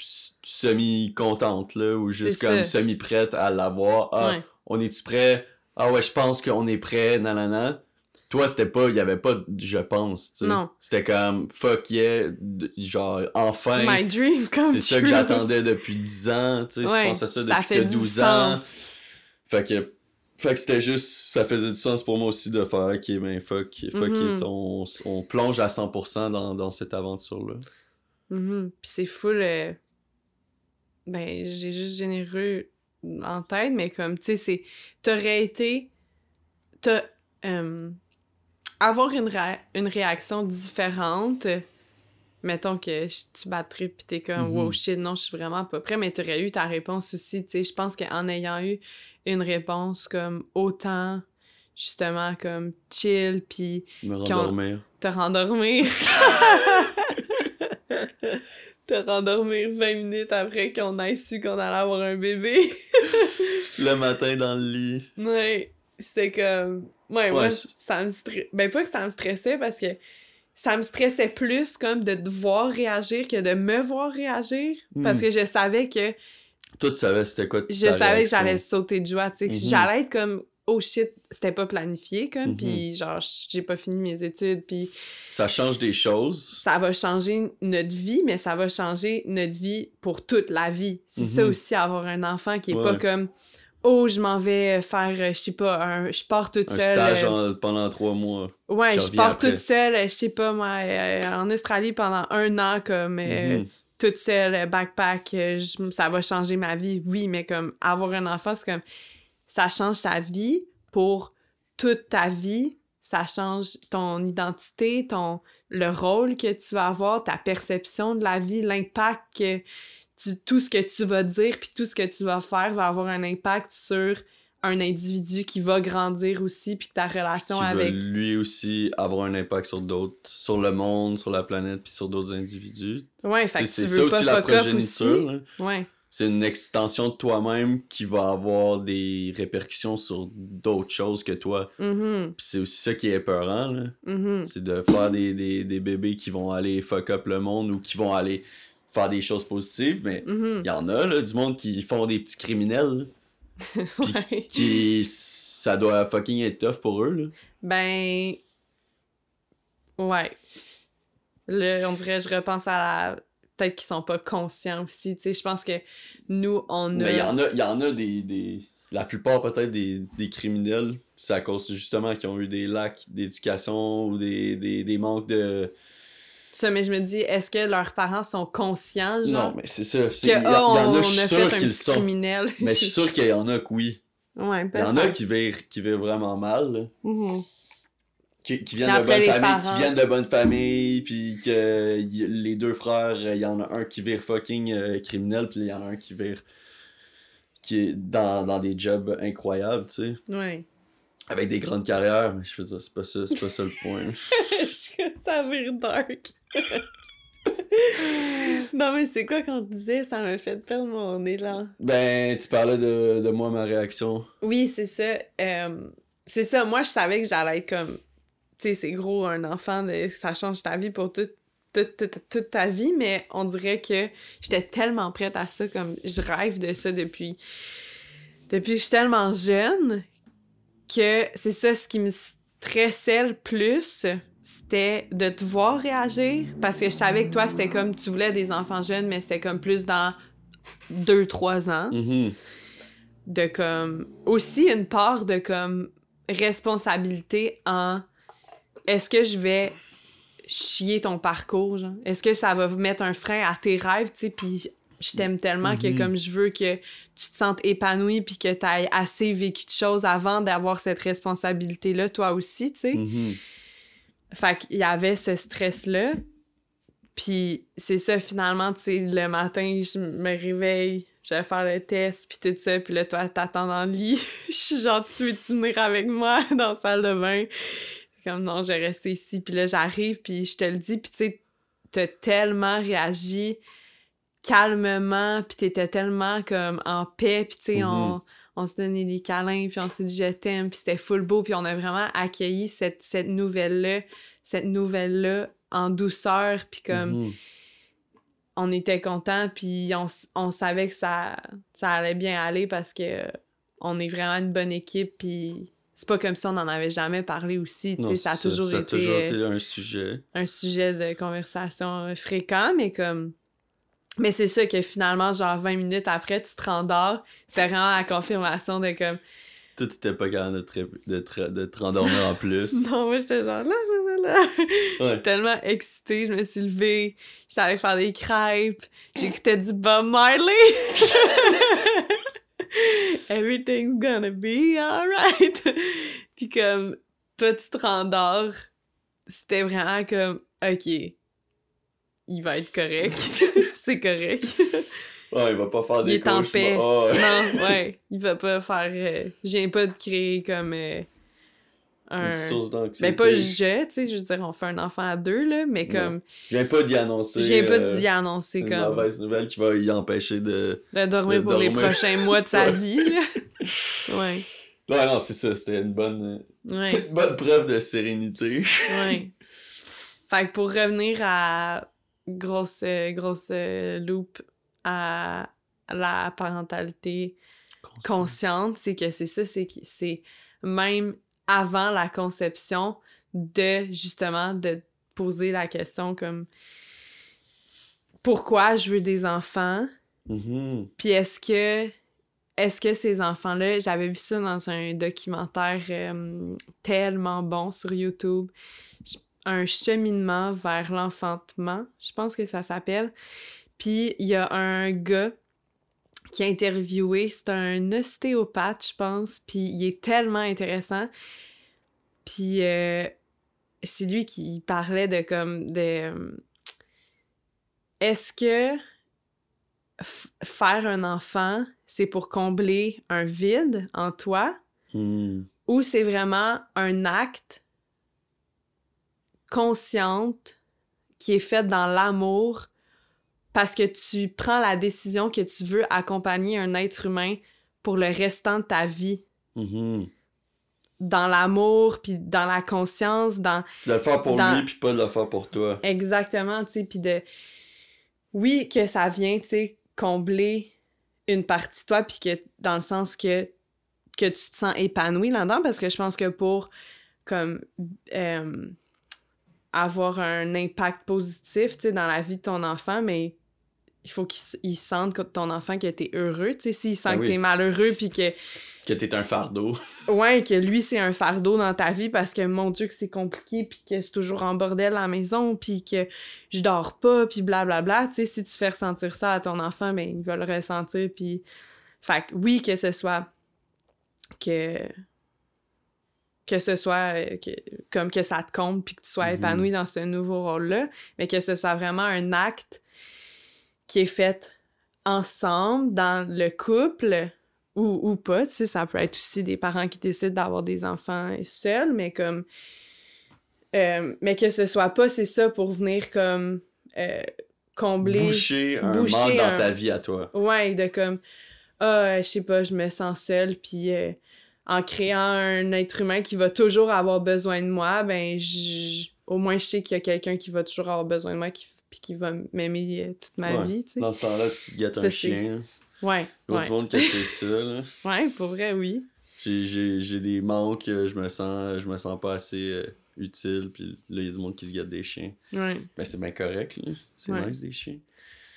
semi-contente, là, ou juste comme semi-prête à l'avoir. Ah, on est-tu prêt? Ah ouais, je pense qu'on est prêt, nanana. Toi, c'était pas, il y avait pas je pense, tu sais. Non. C'était comme, fuck yeah, genre, enfin. My dream C'est ça que j'attendais depuis 10 ans, tu sais, tu penses à ça depuis que 12 ans. Fait que, fait que c'était juste, ça faisait du sens pour moi aussi de faire, ok, ben fuck, fuck mm-hmm. on, on, plonge à 100% dans, dans cette aventure-là. Mm Puis c'est full, euh, ben, j'ai juste généreux en tête, mais comme, tu sais, c'est. T'aurais été. T'as. Euh, avoir une, une réaction différente mettons que tu battrais pis t'es comme Mhm. wow shit non je suis vraiment pas prêt mais t'aurais eu ta réponse aussi tu sais je pense qu'en ayant eu une réponse comme autant justement comme chill puis Me rendormir. te rendormir te rendormir 20 minutes après qu'on ait su qu'on allait avoir un bébé Le matin dans le lit. ouais c'était comme ouais, moi Ouais, c'est- ça me stressait ben pas que ça me stressait parce que ça me stressait plus comme de devoir réagir que de me voir réagir parce Mm. que je savais que Toi, tu savais c'était quoi je savais que j'allais sauter de joie, tu sais, Mhm. j'allais être comme oh shit, c'était pas planifié comme Mhm. puis genre j'ai pas fini mes études puis Ça change des choses. ça va changer notre vie mais ça va changer notre vie pour toute la vie. C'est ça Mhm. aussi avoir un enfant qui est Ouais. pas comme oh je m'en vais faire euh, je sais pas un je pars toute Un seule stage euh, en- pendant trois mois. ouais je pars après. toute seule euh, je sais pas moi euh, en Australie pendant un an comme euh, Mhm. toute seule, backpack, je- ça va changer ma vie, oui, mais comme avoir un enfant, c'est comme ça change ta vie pour toute ta vie, ça change ton identité, ton le rôle que tu vas avoir, ta perception de la vie, l'impact que tu, tout ce que tu vas dire puis tout ce que tu vas faire va avoir un impact sur un individu qui va grandir aussi puis ta relation qui avec lui aussi avoir un impact sur d'autres, sur le monde, sur la planète, puis sur d'autres individus. ouais fait que tu C'est ça pas aussi la progéniture. aussi ouais C'est une extension de toi-même qui va avoir des répercussions sur d'autres choses que toi. Puis c'est aussi ça qui est épeurant, là. mhm C'est de faire des, des, des bébés qui vont aller fuck up le monde ou qui vont aller faire des choses positives, mais mhm il y en a, là, du monde qui font des petits criminels, ouais. qui... Ça doit fucking être tough pour eux, là. Ben. Ouais. Là, on dirait, je repense à la. Peut-être qu'ils sont pas conscients aussi. Tu sais, je pense que nous, on a. Mais il y en a, il y en a des, des... La plupart, peut-être, des, des criminels, c'est à cause, justement, qu'ils ont eu des lacs d'éducation ou des, des, des manques de... Ça, mais je me dis, est-ce que leurs parents sont conscients, genre? Non, mais c'est ça. Il y, oh, en a, je suis sûr qu'ils le sont. criminel. Mais je suis sûr qu'il y en a que oui. ouais, Il y en a qui virent, qui virent vraiment mal, là. Mhm. Qui, qui viennent de familles, parents. qui viennent de bonnes familles, puis que y- les deux frères, il y en a un qui vire fucking euh, criminel, puis il y en a un qui vire qui est dans, dans des jobs incroyables, tu sais, Ouais. avec des grandes carrières, mais je veux dire, c'est pas ça, c'est pas ça le point. ça vire dark? non, mais c'est quoi qu'on disait? Ça m'a fait perdre mon élan. ben, tu parlais de, de moi, ma réaction. Oui, c'est ça. Euh, c'est ça. Moi, je savais que j'allais être comme. Tu sais, c'est gros, un enfant, de, ça change ta vie pour toute, toute, toute, toute ta vie, mais on dirait que j'étais tellement prête à ça, comme je rêve de ça depuis. Depuis que je suis tellement jeune que c'est ça ce qui me stressait le plus. C'était de te voir réagir parce que je savais que toi, c'était comme tu voulais des enfants jeunes, mais c'était comme plus dans 2-3 ans Mhm. de comme aussi une part de comme responsabilité en est-ce que je vais chier ton parcours genre? Est-ce que ça va mettre un frein à tes rêves tu sais? Puis je t'aime tellement que Mhm. comme je veux que tu te sentes épanoui puis que tu aies assez vécu de choses avant d'avoir cette responsabilité là toi aussi tu sais? Mhm. fait qu'il y avait ce stress-là. Puis c'est ça, finalement, tu sais, le matin, je me réveille, je vais faire le test, puis tout ça, puis là, toi, t'attends dans le lit. Je suis genre, tu veux-tu venir avec moi dans la salle de bain? Comme, non, je vais rester ici. Puis là, j'arrive, puis je te le dis, puis tu sais, t'as tellement réagi calmement, puis t'étais tellement comme en paix, puis tu sais, on, Mhm. on se donnait des câlins, puis on s'est dit je t'aime, puis c'était full beau, puis on a vraiment accueilli cette, cette nouvelle-là, cette nouvelle-là en douceur, puis comme Mhm. on était content puis on, on savait que ça, ça allait bien aller parce que on est vraiment une bonne équipe, puis c'est pas comme si on n'en avait jamais parlé aussi, tu Non, ça a toujours ça a été, toujours euh, été un sujet. un sujet de conversation euh, fréquent, mais comme... Mais c'est ça que finalement, genre 20 minutes après, tu te rendors. C'était vraiment la confirmation de comme... Toi, t'étais pas capable de te, de te, de te rendormir en plus. Non, moi, j'étais genre là, là, là, là. Ouais. Tellement excitée, je me suis levée. J'étais allée faire des crêpes. J'écoutais du Bob Marley. Everything's gonna be alright. Puis comme, toi, tu te rendors. C'était vraiment comme, OK. il va être correct. c'est correct. Ouais, il va pas faire des Il est en cauchemars. paix. Ah. Non, ouais. Il va pas faire. euh, je viens pas de créer comme. euh, un. Une source d'anxiété. Ben, pas je, tu sais, je veux dire, on fait un enfant à deux, là, mais Non. comme. Je viens pas d'y annoncer. Je viens pas euh, d'y annoncer une comme. mauvaise nouvelle qui va y empêcher de. De dormir de pour les prochains mois de sa Ouais. vie, là. Ouais. Ouais, non, c'est ça. C'était une bonne, Ouais. une bonne preuve de sérénité. Ouais. Fait que pour revenir à grosse, euh, grosse euh, loop à la parentalité consciente, c'est que c'est ça, c'est que c'est même avant la conception de justement de poser la question comme pourquoi je veux des enfants? Mhm. puis est-ce que est-ce que ces enfants-là, j'avais vu ça dans un documentaire euh, tellement bon sur YouTube, un cheminement vers l'enfantement, je pense que ça s'appelle. Puis il y a un gars qui a interviewé, c'est un ostéopathe, je pense, puis il est tellement intéressant. Puis euh, c'est lui qui parlait de comme de est-ce que faire un enfant, c'est pour combler un vide en toi? Mhm. ou c'est vraiment un acte consciente qui est fait dans l'amour parce que tu prends la décision que tu veux accompagner un être humain pour le restant de ta vie Mhm. dans l'amour puis dans la conscience dans De le faire pour Dans- lui, puis pas de le faire pour toi. Exactement, tu sais, puis de... Oui, que ça vient, tu sais, combler une partie de toi, puis que dans le sens que, que tu te sens épanoui là-dedans, parce que je pense que pour, comme, euh, avoir un impact positif, tu sais, dans la vie de ton enfant, mais il faut qu'il sente que ton enfant que t'es heureux, tu sais, s'il sent Ah que t'es malheureux, puis que Que t'es un fardeau. Ouais, que lui, c'est un fardeau dans ta vie parce que, mon Dieu, que c'est compliqué, puis que c'est toujours en bordel à la maison, puis que je dors pas, puis blablabla. Tu sais, si tu fais ressentir ça à ton enfant, ben, il va le ressentir, puis... Fait que, oui, que ce soit... Que... Que ce soit... euh, que, comme que ça te compte, puis que tu sois Mhm. épanoui dans ce nouveau rôle-là, mais que ce soit vraiment un acte qui est fait ensemble, dans le couple, ou, ou pas, tu sais, ça peut être aussi des parents qui décident d'avoir des enfants seuls, mais comme... euh, mais que ce soit pas, c'est ça, pour venir comme euh, combler... Boucher un boucher manque dans un- ta vie à toi. Ouais, de comme... Ah, je sais pas, je me sens seule, puis euh, en créant un être humain qui va toujours avoir besoin de moi, ben, j- au moins je sais qu'il y a quelqu'un qui va toujours avoir besoin de moi, qui, puis qui va m'aimer euh, toute ma Ouais. vie, tu sais. Dans ce temps-là, tu te gâtes un chien. Ouais, Il y a du monde que c'est ça, là. Ouais, pour vrai, oui. J'ai- des manques, euh, je me sens je me sens pas assez euh, utile, puis là, il y a du monde qui se gâte des chiens. Ouais. Ben, c'est bien correct, là. C'est Ouais. nice, des chiens.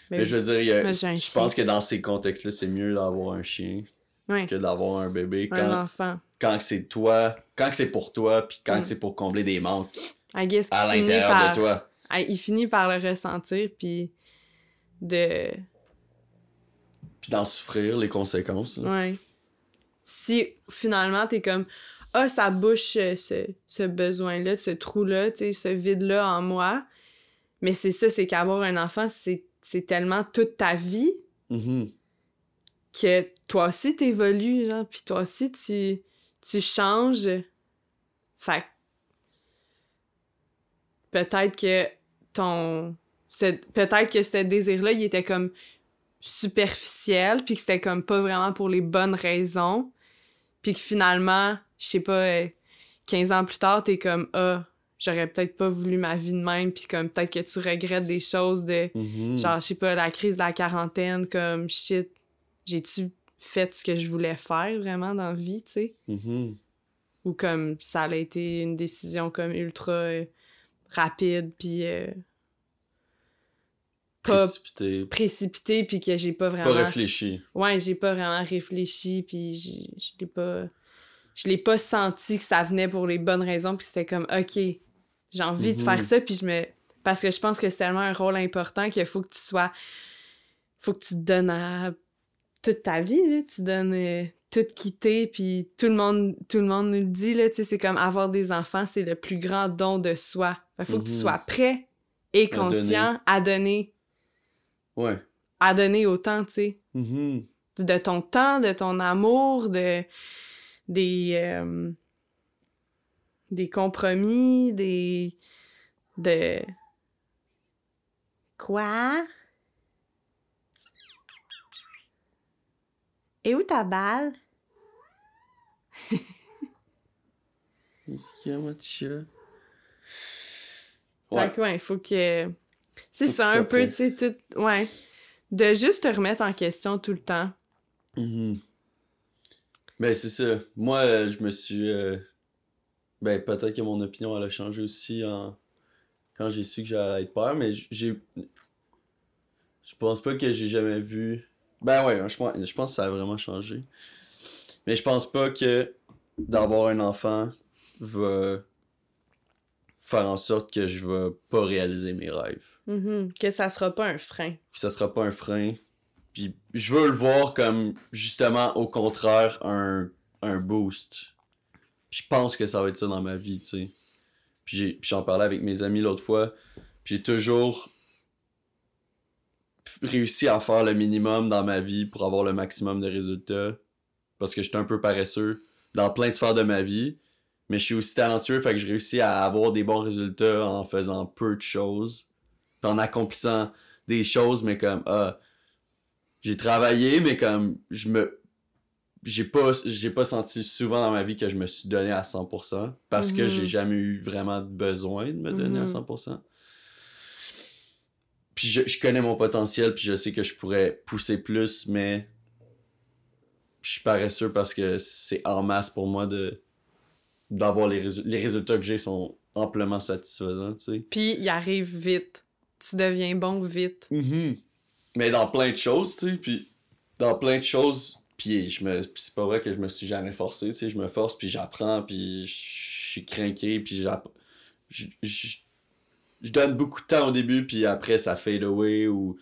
Ben Mais je veux dire, il y a- Moi, j'ai un je pense que dans ces contextes-là, c'est mieux d'avoir un chien Ouais. que d'avoir un bébé. Un Quand, enfant. quand c'est toi, quand c'est pour toi, puis quand c'est pour combler des manques I guess à l'intérieur par... de toi. Il finit par le ressentir, puis de... Puis d'en souffrir les conséquences. là. Ouais. Si finalement t'es comme ah ça bouche euh, ce, ce besoin-là, ce trou-là, ce vide-là en moi. Mais c'est ça, c'est qu'avoir un enfant, c'est tellement toute ta vie Mhm. que toi aussi t'évolues, genre, puis toi aussi tu, tu changes. Fait peut-être que ton... Peut-être que ce désir-là, il était comme superficiel, puis que c'était comme pas vraiment pour les bonnes raisons, puis que finalement, je sais pas, euh, 15 ans plus tard, t'es comme « Ah, j'aurais peut-être pas voulu ma vie de même », puis comme peut-être que tu regrettes des choses de... Mhm. Genre, je sais pas, la crise de la quarantaine, comme shit, j'ai-tu fait ce que je voulais faire vraiment dans la vie, tu sais? Mhm. Ou comme ça a été une décision comme ultra euh, rapide, puis euh, pas Précipité, précipitée, puis que j'ai pas vraiment. pas réfléchi. Ouais, j'ai pas vraiment réfléchi, puis je l'ai pas. Je l'ai pas senti que ça venait pour les bonnes raisons, puis c'était comme, ok, j'ai envie de Mhm. faire ça, puis je me. Parce que je pense que c'est tellement un rôle important qu'il faut que tu sois. Faut que tu te donnes à toute ta vie, là. Tu donnes euh, tout quitter, puis tout le monde tout le monde nous le dit, là. C'est comme avoir des enfants, c'est le plus grand don de soi. Fait faut que tu Mhm. sois prêt et conscient à donner. Ouais. À donner autant, tu sais. Mhm. De ton temps, de ton amour, de. des. euh, des compromis, des. de. Quoi? Et où ta balle? Fait que, ouais, il faut que. C'est ça, un peu, tu sais, tout. Ouais. De juste te remettre en question tout le temps. Mhm. Ben, c'est ça. Moi, je me suis. euh, Ben, peut-être que mon opinion, elle a changé aussi en... quand j'ai su que j'allais être père, mais j'ai. Je pense pas que j'ai jamais vu. Ben, ouais, je pense, je pense que ça a vraiment changé. Mais je pense pas que d'avoir un enfant va faire en sorte que je vais pas réaliser mes rêves. Mhm. Que ça sera pas un frein. Puis ça sera pas un frein. Puis je veux le voir comme justement au contraire un, un boost. Puis je pense que ça va être ça dans ma vie, tu sais. Puis j'ai- puis j'en parlais avec mes amis l'autre fois. Puis j'ai toujours réussi à faire le minimum dans ma vie pour avoir le maximum de résultats. Parce que j'étais un peu paresseux dans plein de sphères de ma vie. Mais je suis aussi talentueux, fait que je réussis à avoir des bons résultats en faisant peu de choses. Puis en accomplissant des choses, mais comme, ah, j'ai travaillé, mais comme, je me. J'ai pas, j'ai pas senti souvent dans ma vie que je me suis donné à 100% parce que Mhm. j'ai jamais eu vraiment besoin de me donner à Mhm. 100%. Puis je, je connais mon potentiel, puis je sais que je pourrais pousser plus, mais je suis paresseux parce que c'est en masse pour moi de d'avoir les, résu- les résultats que j'ai sont amplement satisfaisants, tu sais. Puis il arrive vite. Tu deviens bon vite. Mhm. Mais dans plein de choses, tu sais, puis dans plein de choses, puis je me c'est pas vrai que je me suis jamais forcé, tu sais, je me force puis j'apprends puis je suis craqué puis j'app- je donne beaucoup de temps au début puis après ça fade away ou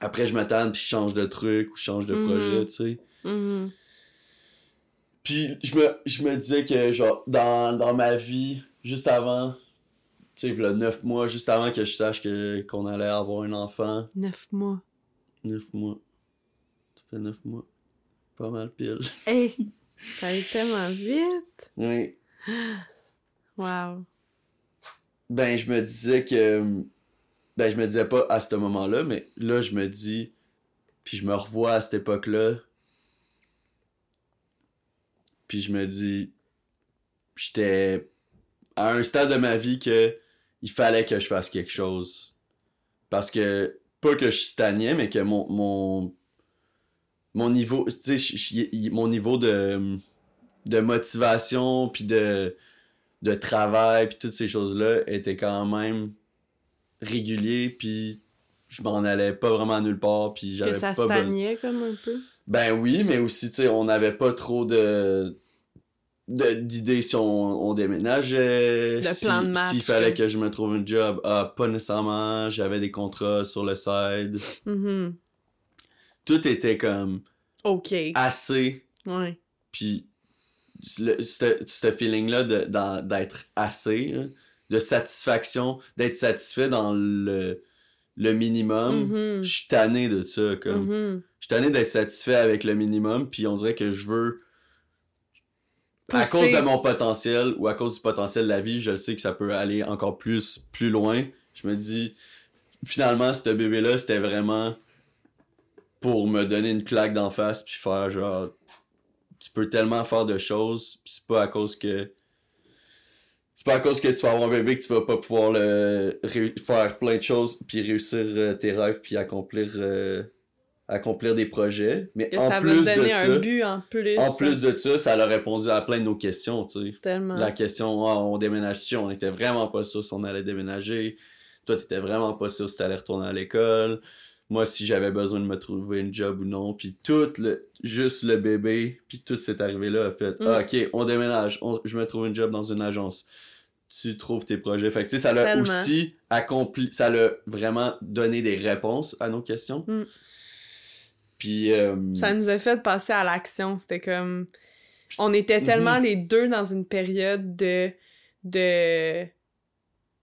après je m'attends puis je change de truc ou je change de Mhm. projet, tu sais. Mhm. Puis je me, je me disais que, genre, dans, dans ma vie, juste avant, tu sais, le 9 mois, juste avant que je sache que, qu'on allait avoir un enfant, Neuf mois. 9 mois. Ça fait 9 mois. Pas mal pile. Hey! Ça allait tellement vite. Oui. Wow. Ben, je me disais que. Ben, je me disais pas à ce moment-là, mais là, je me dis. Puis je me revois à cette époque-là. Puis je me dis. J'étais à un stade de ma vie que il fallait que je fasse quelque chose. Parce que. Pas que je stagnais, mais que mon. Mon, mon niveau. Tu sais, mon niveau de. De motivation, puis de de travail puis toutes ces choses-là étaient quand même réguliers puis je m'en allais pas vraiment nulle part puis j'avais ça pas besoin- stagnait comme un peu? Ben oui, mais aussi tu sais on n'avait pas trop de- d'idées si on, on déménageait, si- s'il fallait que je me trouve un job, ah, pas nécessairement, j'avais des contrats sur le side. Mhm. Tout était comme OK. assez Ouais. Puis ce de- dans- d'être assez, là, de satisfaction, d'être satisfait dans le, le minimum, Mhm. je suis tanné de ça. Comme, Mhm. Je suis tanné d'être satisfait avec le minimum, puis on dirait que je veux. À cause de mon potentiel ou à cause du potentiel de la vie, je sais que ça peut aller encore plus, plus loin. Je me dis, finalement, ce bébé-là, c'était vraiment pour me donner une claque d'en face, puis faire genre, tu peux tellement faire de choses, puis c'est pas à cause que. C'est pas à cause que tu vas avoir un bébé que tu vas pas pouvoir le faire plein de choses, puis réussir euh, tes rêves, puis accomplir, euh, accomplir des projets. Mais Que en ça plus donner de un ça, but en plus. en plus de ça, ça a répondu à plein de nos questions, tu sais. Tellement. La question, ah, on déménage-tu? On était vraiment pas sûr si on allait déménager. Toi, t'étais vraiment pas sûr si t'allais retourner à l'école. Moi, si j'avais besoin de me trouver une job ou non. Puis tout, le, juste le bébé, puis tout cet arrivé-là a fait, Mm. ah, ok, on déménage. On- je me trouve une job dans une agence. Tu trouves tes projets. Fait que, tu sais, ça l'a aussi accompli, ça l'a vraiment donné des réponses à nos questions. Mm. Puis, euh, Ça nous a fait passer à l'action. C'était comme. On était tellement Mhm. les deux dans une période de. de.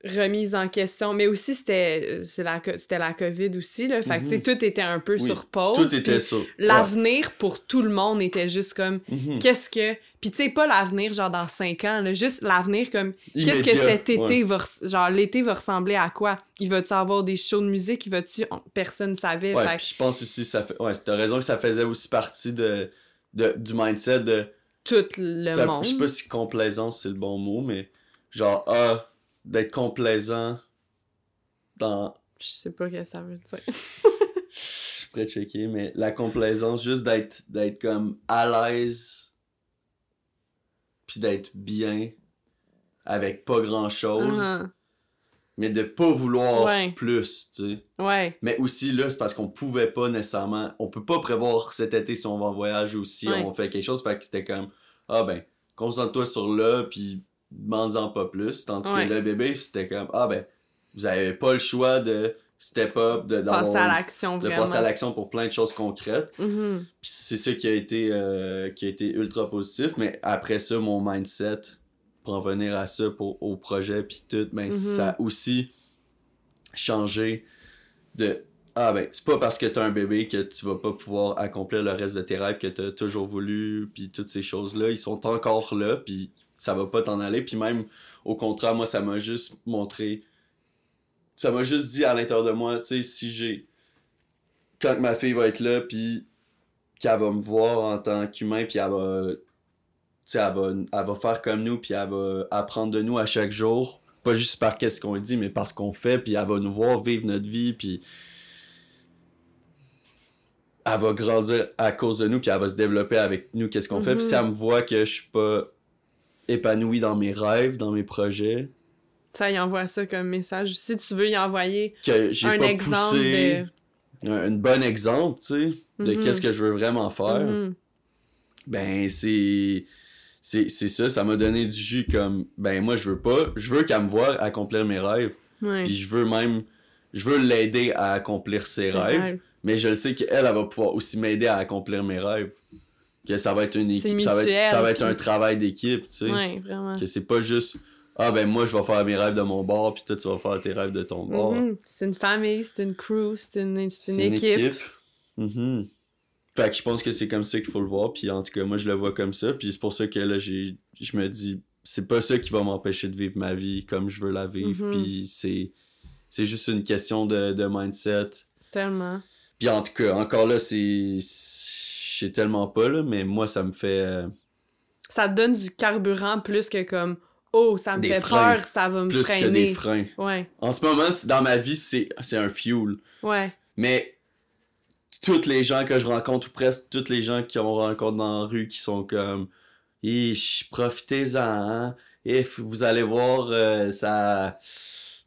remise en question. Mais aussi, c'était la, c'était la COVID aussi, là. Fait que, sais, tout était un peu Mhm. Oui, sur pause. Tout était. Ouais. L'avenir pour tout le monde était juste comme, Mhm. qu'est-ce que... Puis tu sais, pas l'avenir genre dans cinq ans, là, juste l'avenir comme, qu'est-ce que cet été ouais. va... Genre, l'été va ressembler à quoi? Il va-tu avoir des shows de musique? Il va-tu... on- Personne savait. Ouais, fait puis je pense aussi, ça fait. Ouais, t'as raison que ça faisait aussi partie de, de, du mindset de. tout le ça- monde... Je sais pas si complaisance c'est le bon mot, mais genre, ah, d'être complaisant dans. Je sais pas ce que ça veut dire. Je pourrais checker, mais la complaisance, juste d'être d'être comme à l'aise, puis d'être bien avec pas grand chose, Ah, mais de pas vouloir Ouais. plus, tu sais. ouais. Mais aussi, là, c'est parce qu'on pouvait pas nécessairement. On peut pas prévoir cet été si on va en voyage ou si Ouais. on fait quelque chose. Fait que c'était comme, ah ben, concentre-toi sur là, puis demande-en pas plus. Tandis que le bébé, c'était comme, ah ben, vous avez pas le choix de step up, de, Passer à l'action, de passer à l'action pour plein de choses concrètes. Mhm. Puis c'est ça qui a été euh, qui a été ultra positif. Mais après ça, mon mindset, pour en venir à ça, pour, au projet, puis tout, ben Mhm. ça a aussi changé de ah ben c'est pas parce que t'as un bébé que tu vas pas pouvoir accomplir le reste de tes rêves que t'as toujours voulu puis toutes ces choses là ils sont encore là puis ça va pas t'en aller puis même au contraire moi ça m'a juste montré ça m'a juste dit à l'intérieur de moi tu sais si j'ai quand ma fille va être là puis qu'elle va me voir en tant qu'humain puis elle va tu sais elle va elle va faire comme nous puis elle va apprendre de nous à chaque jour. Pas juste par qu'est-ce qu'on dit mais par ce qu'on fait puis elle va nous voir vivre notre vie puis elle va grandir à cause de nous puis elle va se développer avec nous qu'est-ce qu'on fait. Puis si elle me voit que je suis pas épanoui dans mes rêves dans mes projets Ça, il envoie ça comme message. Si tu veux y envoyer que un pas exemple poussé de... un, un bon exemple tu sais de Mhm. qu'est-ce que je veux vraiment faire Mhm. ben c'est c'est ça ça m'a donné du jus comme ben moi je veux pas je veux qu'elle me voie accomplir mes rêves Ouais. puis je veux même je veux l'aider à accomplir ses rêves rêve. mais je le sais qu'elle elle va pouvoir aussi m'aider à accomplir mes rêves que ça va être une équipe ça va être, mutuel, ça va être un travail d'équipe tu sais Ouais, vraiment. que c'est pas juste ah ben moi je vais faire mes rêves de mon bord puis toi tu vas faire tes rêves de ton bord Mhm. C'est une famille, c'est une crew, c'est une, c'est une équipe. Mhm. Fait que je pense que c'est comme ça qu'il faut le voir. Puis en tout cas, moi, je le vois comme ça. Puis c'est pour ça que là, j'ai, je me dis, c'est pas ça qui va m'empêcher de vivre ma vie comme je veux la vivre. Mhm. Puis c'est, c'est juste une question de, de mindset. Tellement. Puis en tout cas, encore là, c'est. Je sais tellement pas, là, mais moi, ça me fait. euh, Ça te donne du carburant plus que comme oh, ça me Des fait freins. peur, ça va me plus freiner. que des freins. Ouais, En ce moment, dans ma vie, c'est, c'est un fuel. ouais. Mais toutes les gens que je rencontre, ou presque toutes les gens qui on rencontre dans la rue, qui sont comme profitez-en, hein. Et vous allez voir, euh, ça,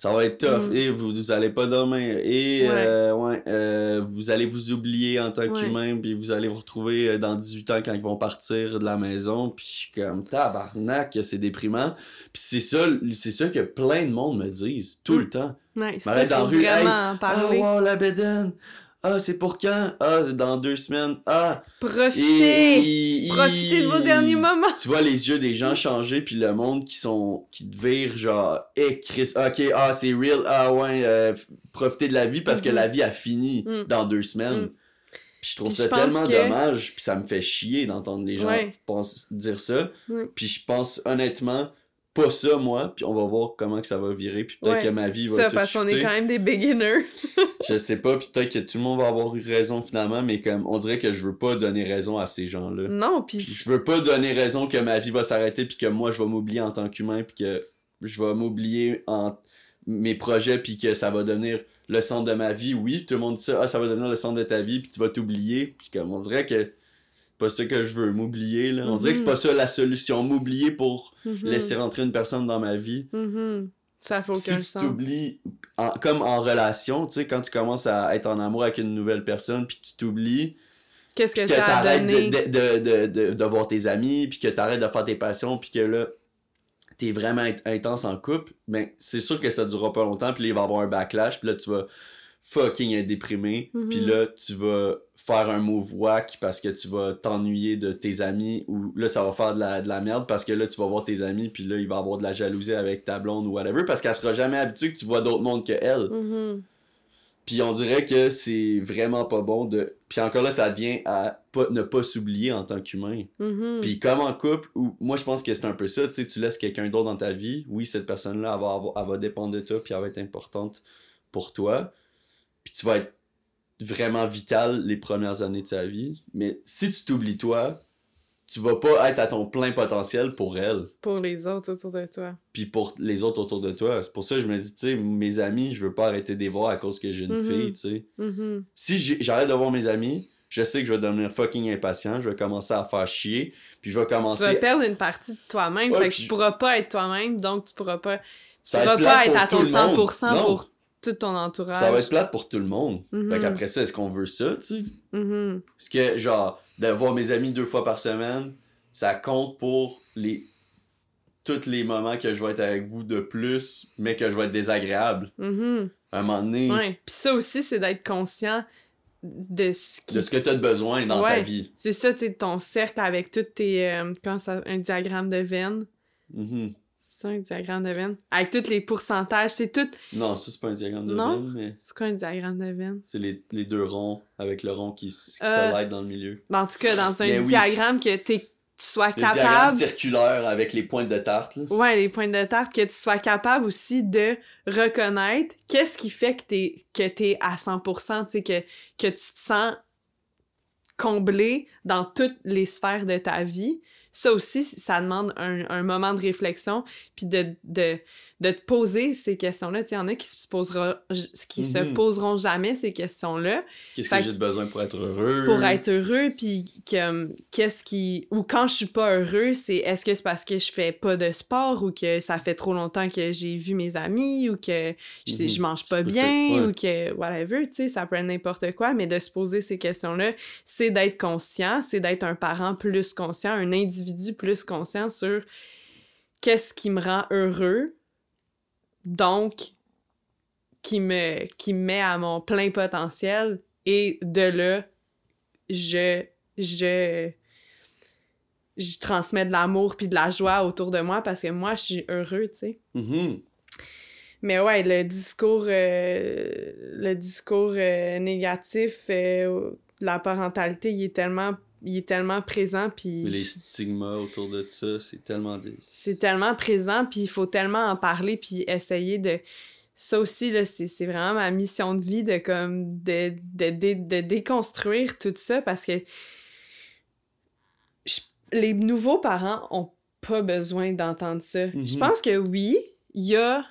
ça va être tough. Mm. Et vous, vous allez pas dormir. Et Ouais. euh, ouais, euh, vous allez vous oublier en tant Ouais. qu'humain, puis vous allez vous retrouver euh, dans 18 ans quand ils vont partir de la maison. Puis comme tabarnak, c'est déprimant. Puis c'est ça, c'est ça que plein de monde me disent tout Mm. le temps. Ouais, ça, M'arrête dans rue, hey. Ah, wow, la bédaine. Ah, c'est pour quand? Ah, c'est dans deux semaines. Ah, Profitez! et- et- Profitez de vos derniers moments! Tu vois les yeux des gens changer, puis le monde qui sont qui te vire genre, eh Chris, ok, ah, c'est real, ah ouais, euh, profitez de la vie parce que Mhm. la vie a fini Mm. dans deux semaines. Mm. Puis je trouve Puis ça je tellement que- dommage, puis ça me fait chier d'entendre les gens Ouais. dire ça. Puis je pense honnêtement pas ça moi, puis on va voir comment que ça va virer, puis peut-être Ouais. que ma vie va Ça, tout parce qu'on est quand même des beginners. Je sais pas, puis peut-être que tout le monde va avoir eu raison finalement, mais comme on dirait que je veux pas donner raison à ces gens-là. Non, Puis puis je veux pas donner raison que ma vie va s'arrêter puis que moi je vais m'oublier en tant qu'humain puis que je vais m'oublier en mes projets puis que ça va devenir le centre de ma vie. Oui, tout le monde dit ça, ah, ça va devenir le centre de ta vie puis tu vas t'oublier. Puis comme on dirait que pas ça que je veux, m'oublier là. On dirait que c'est pas ça la solution, m'oublier pour Mhm. laisser rentrer une personne dans ma vie. Mhm. ça fait aucun si tu t'oublies, comme en relation, tu sais, quand tu commences à être en amour avec une nouvelle personne, puis que tu t'oublies, Qu'est-ce que que ça a t'arrêtes donné? de, de, de, de, voir tes amis, puis que t'arrêtes de faire tes passions, puis que là, t'es vraiment int- intense en couple, ben c'est sûr que ça durera pas longtemps, puis il va y avoir un backlash, puis là, tu vas fucking être déprimé, Mhm. puis là, tu vas faire un move whack parce que tu vas t'ennuyer de tes amis, ou là, ça va faire de la, de la merde parce que là, tu vas voir tes amis, puis là, il va avoir de la jalousie avec ta blonde ou whatever, parce qu'elle sera jamais habituée que tu vois d'autres mondes que elle. Mhm. Puis on dirait que c'est vraiment pas bon de... Puis encore là, ça devient à pas, ne pas s'oublier en tant qu'humain. Mhm. Puis comme en couple, ou moi je pense que c'est un peu ça, tu sais, tu laisses quelqu'un d'autre dans ta vie, oui, cette personne-là, elle va, avoir- elle va dépendre de toi, puis elle va être importante pour toi. Puis tu vas être vraiment vital les premières années de sa vie. Mais si tu t'oublies toi, tu vas pas être à ton plein potentiel pour elle, Pour les autres autour de toi. puis pour les autres autour de toi. C'est pour ça que je me dis, tu sais, mes amis, je veux pas arrêter de les voir à cause que j'ai une Mhm. fille, tu sais. Mhm. Si j'arrête de voir mes amis, je sais que je vais devenir fucking impatient, je vais commencer à faire chier, puis je vais Tu commencer vas perdre une partie de toi-même, Ouais, fait que tu pourras pas être toi-même, donc tu pourras pas, tu Ça pourras pas être à ton tout le monde. 100% Non. pour tout ton entourage. Ça va être plate pour tout le monde. Mhm. Fait qu'après ça, est-ce qu'on veut ça, tu sais? Mhm. Est-ce que, genre, de voir mes amis deux fois par semaine, ça compte pour les tous les moments que je vais être avec vous de plus, mais que je vais être désagréable? Mhm. À un moment donné, Ouais. Puis ça aussi, c'est d'être conscient de ce qui de ce que tu as besoin dans ta vie. C'est ça, tu ton cercle avec toutes tes. euh, comment ça. Un diagramme de veine. Mhm. C'est ça, un diagramme de veine? Avec tous les pourcentages, c'est tout. Non, ça, c'est pas un diagramme de Non? veine, mais C'est quoi un diagramme de veine? c'est les, les deux ronds avec le rond qui se Euh, dans le milieu. Ben, en tout cas, dans un oui. diagramme que t'es- tu sois Le diagramme capable. circulaire avec les pointes de tarte, là. Ouais, les points de tarte, que tu sois capable aussi de reconnaître qu'est-ce qui fait que t'es que t'es à 100%, tu sais, que, que tu te sens comblé dans toutes les sphères de ta vie. Ça aussi, ça demande un, un moment de réflexion, puis de, de, de te poser ces questions-là. Il y en a qui se poseront, qui se Mhm. poseront jamais ces questions-là Qu'est-ce que j'ai besoin pour être heureux? pour être heureux puis que qu'est-ce qui ou quand je suis pas heureux c'est est-ce que c'est parce que je fais pas de sport ou que ça fait trop longtemps que j'ai vu mes amis ou que je, Mhm. je mange pas bien ouais. ou que whatever tu sais ça peut être n'importe quoi mais de se poser ces questions là c'est d'être conscient c'est d'être un parent plus conscient un individu plus conscient sur qu'est-ce qui me rend heureux donc qui me qui me met à mon plein potentiel et de là je je je transmets de l'amour puis de la joie autour de moi parce que moi je suis heureux tu sais Mhm. mais ouais le discours euh, le discours euh, négatif euh, de la parentalité il est tellement il est tellement présent puis les stigmas autour de ça, c'est tellement c'est tellement présent, puis il faut tellement en parler, puis essayer de... Ça aussi, là, c'est vraiment ma mission de vie de, comme, de, de, de, de déconstruire tout ça, parce que je- les nouveaux parents ont pas besoin d'entendre ça. Je pense que oui, il y a...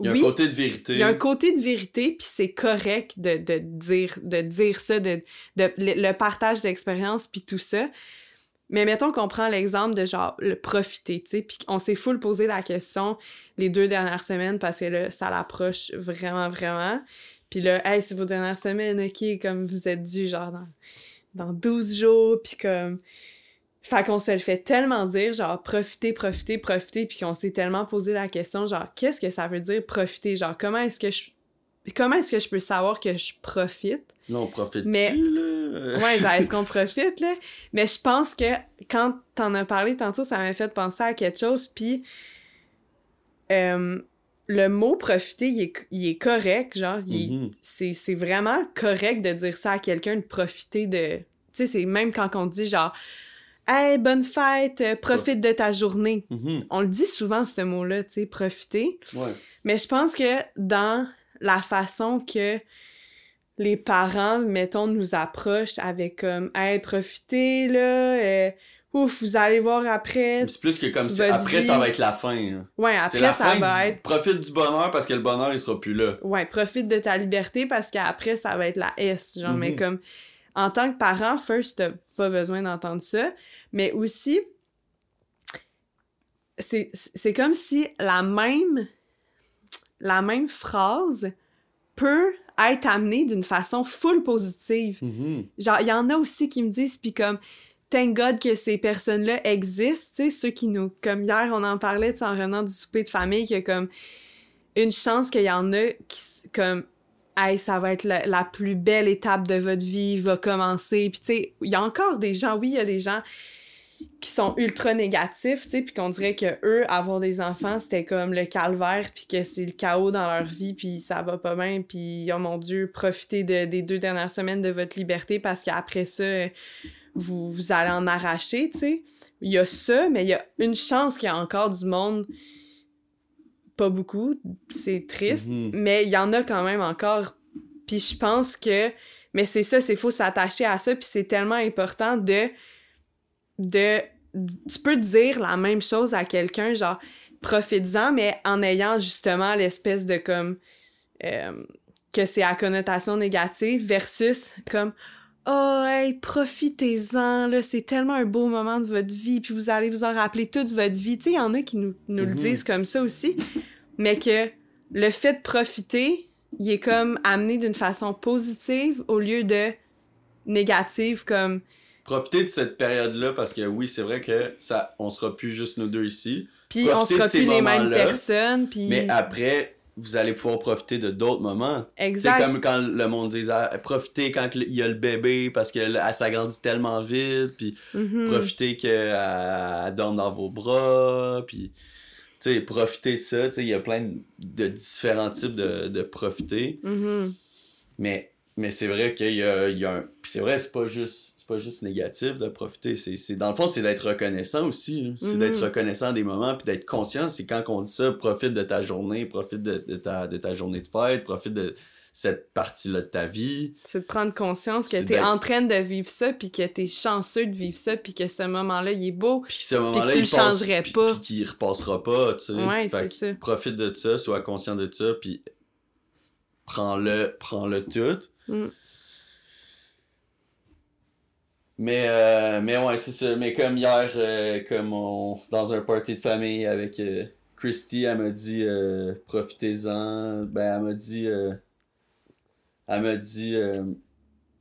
Il y a oui, un côté de vérité. il y a un côté de vérité, puis c'est correct de, de dire de dire ça, de, de le, le partage d'expérience, puis tout ça. Mais mettons qu'on prend l'exemple de genre le profiter, tu sais, puis on s'est full posé la question les deux dernières semaines parce que là, ça l'approche vraiment, vraiment. Puis là, hey, c'est vos dernières semaines, ok, comme vous êtes dû genre dans, dans 12 jours, puis comme... Fait qu'on se le fait tellement dire, genre, profiter, profiter, profiter, puis qu'on s'est tellement posé la question, genre, qu'est-ce que ça veut dire profiter? Genre, comment est-ce que je... Comment est-ce que je peux savoir que je profite? Là, on profite Mais- là? Ouais, genre, est-ce qu'on profite, là? Mais je pense que quand t'en as parlé tantôt, ça m'a fait penser à quelque chose, puis euh, le mot profiter, il est, il est correct, genre, Mhm. c'est c'est vraiment correct de dire ça à quelqu'un, de profiter de... Tu sais, c'est même quand on dit, genre, « Hey, bonne fête, euh, profite de ta journée Mhm. ». On le dit souvent, ce mot-là, tu sais, profiter. Ouais. Mais je pense que dans la façon que les parents, mettons, nous approchent avec comme Hey, profitez, là, euh, ouf, vous allez voir après. C'est plus que comme si Votre après, vie. ça va être la fin. Ouais, après, la ça fin va du... être. Profite du bonheur parce que le bonheur, il sera plus là. Ouais, profite de ta liberté parce qu'après, ça va être la S. Genre, mais Mhm. comme en tant que parent, first, t'as pas besoin d'entendre ça. Mais aussi, c'est comme si la même la même phrase peut être amenée d'une façon full positive. Mhm. Genre, il y en a aussi qui me disent, puis comme, thank God que ces personnes-là existent, tu sais, ceux qui nous, comme hier, on en parlait, tu en revenant du souper de famille, qu'il y a comme une chance qu'il y en a qui, comme, hey, ça va être la, la plus belle étape de votre vie, va commencer. Puis, tu sais, il y a encore des gens, oui, il y a des gens qui sont ultra négatifs, tu sais, puis qu'on dirait que eux avoir des enfants, c'était comme le calvaire, puis que c'est le chaos dans leur vie, puis ça va pas bien, puis oh mon Dieu, profitez de, des deux dernières semaines de votre liberté parce qu'après ça, vous, vous allez en arracher, tu sais. Il y a ça, mais il y a une chance qu'il y a encore du monde, pas beaucoup, c'est triste, Mhm. mais il y en a quand même encore. Puis je pense que, mais c'est ça, c'est faut s'attacher à ça, puis c'est tellement important de de tu peux dire la même chose à quelqu'un genre profites-en mais en ayant justement l'espèce de comme euh, que c'est à connotation négative versus comme oh hey profitez-en là c'est tellement un beau moment de votre vie puis vous allez vous en rappeler toute votre vie tu sais il y en a qui nous, nous le Mhm. disent comme ça aussi mais que le fait de profiter il est comme amené d'une façon positive au lieu de négative comme Profitez de cette période-là parce que oui, c'est vrai que ça, on sera plus juste nous deux ici. Puis on sera plus les mêmes personnes, puis... Mais après, vous allez pouvoir profiter de d'autres moments. C'est exact. comme quand le monde dit ah, profitez quand il y a le bébé parce qu'elle elle s'agrandit tellement vite, puis Mhm. profitez qu'elle elle dorme dans vos bras, puis tu sais, profitez de ça. Tu sais, il y a plein de, de différents types de, de profiter. Mhm. Mais, mais c'est vrai qu'il y a, il y a un. Puis c'est vrai, c'est pas juste. C'est pas juste négatif de profiter. C'est, dans le fond, c'est d'être reconnaissant aussi. là. C'est d'être reconnaissant des moments, puis d'être conscient. C'est quand on dit ça, profite de ta journée, profite de, de ta, de ta journée de fête, profite de cette partie-là de ta vie. C'est de prendre conscience que t'es en train de vivre ça, puis que t'es chanceux de vivre ça, puis que ce moment-là, il est beau. Puis que ce moment-là, tu il le changerais pas. Puis qu'il repassera pas, tu sais. Ouais, c'est ça. Profite de ça, sois conscient de ça, puis prends-le, prends-le tout. Mm. Mais, euh, mais ouais, c'est ça. Mais comme hier, euh, comme on, dans un party de famille avec euh, Christy, elle m'a dit euh, profitez-en. Ben, elle m'a dit. euh, elle m'a dit euh,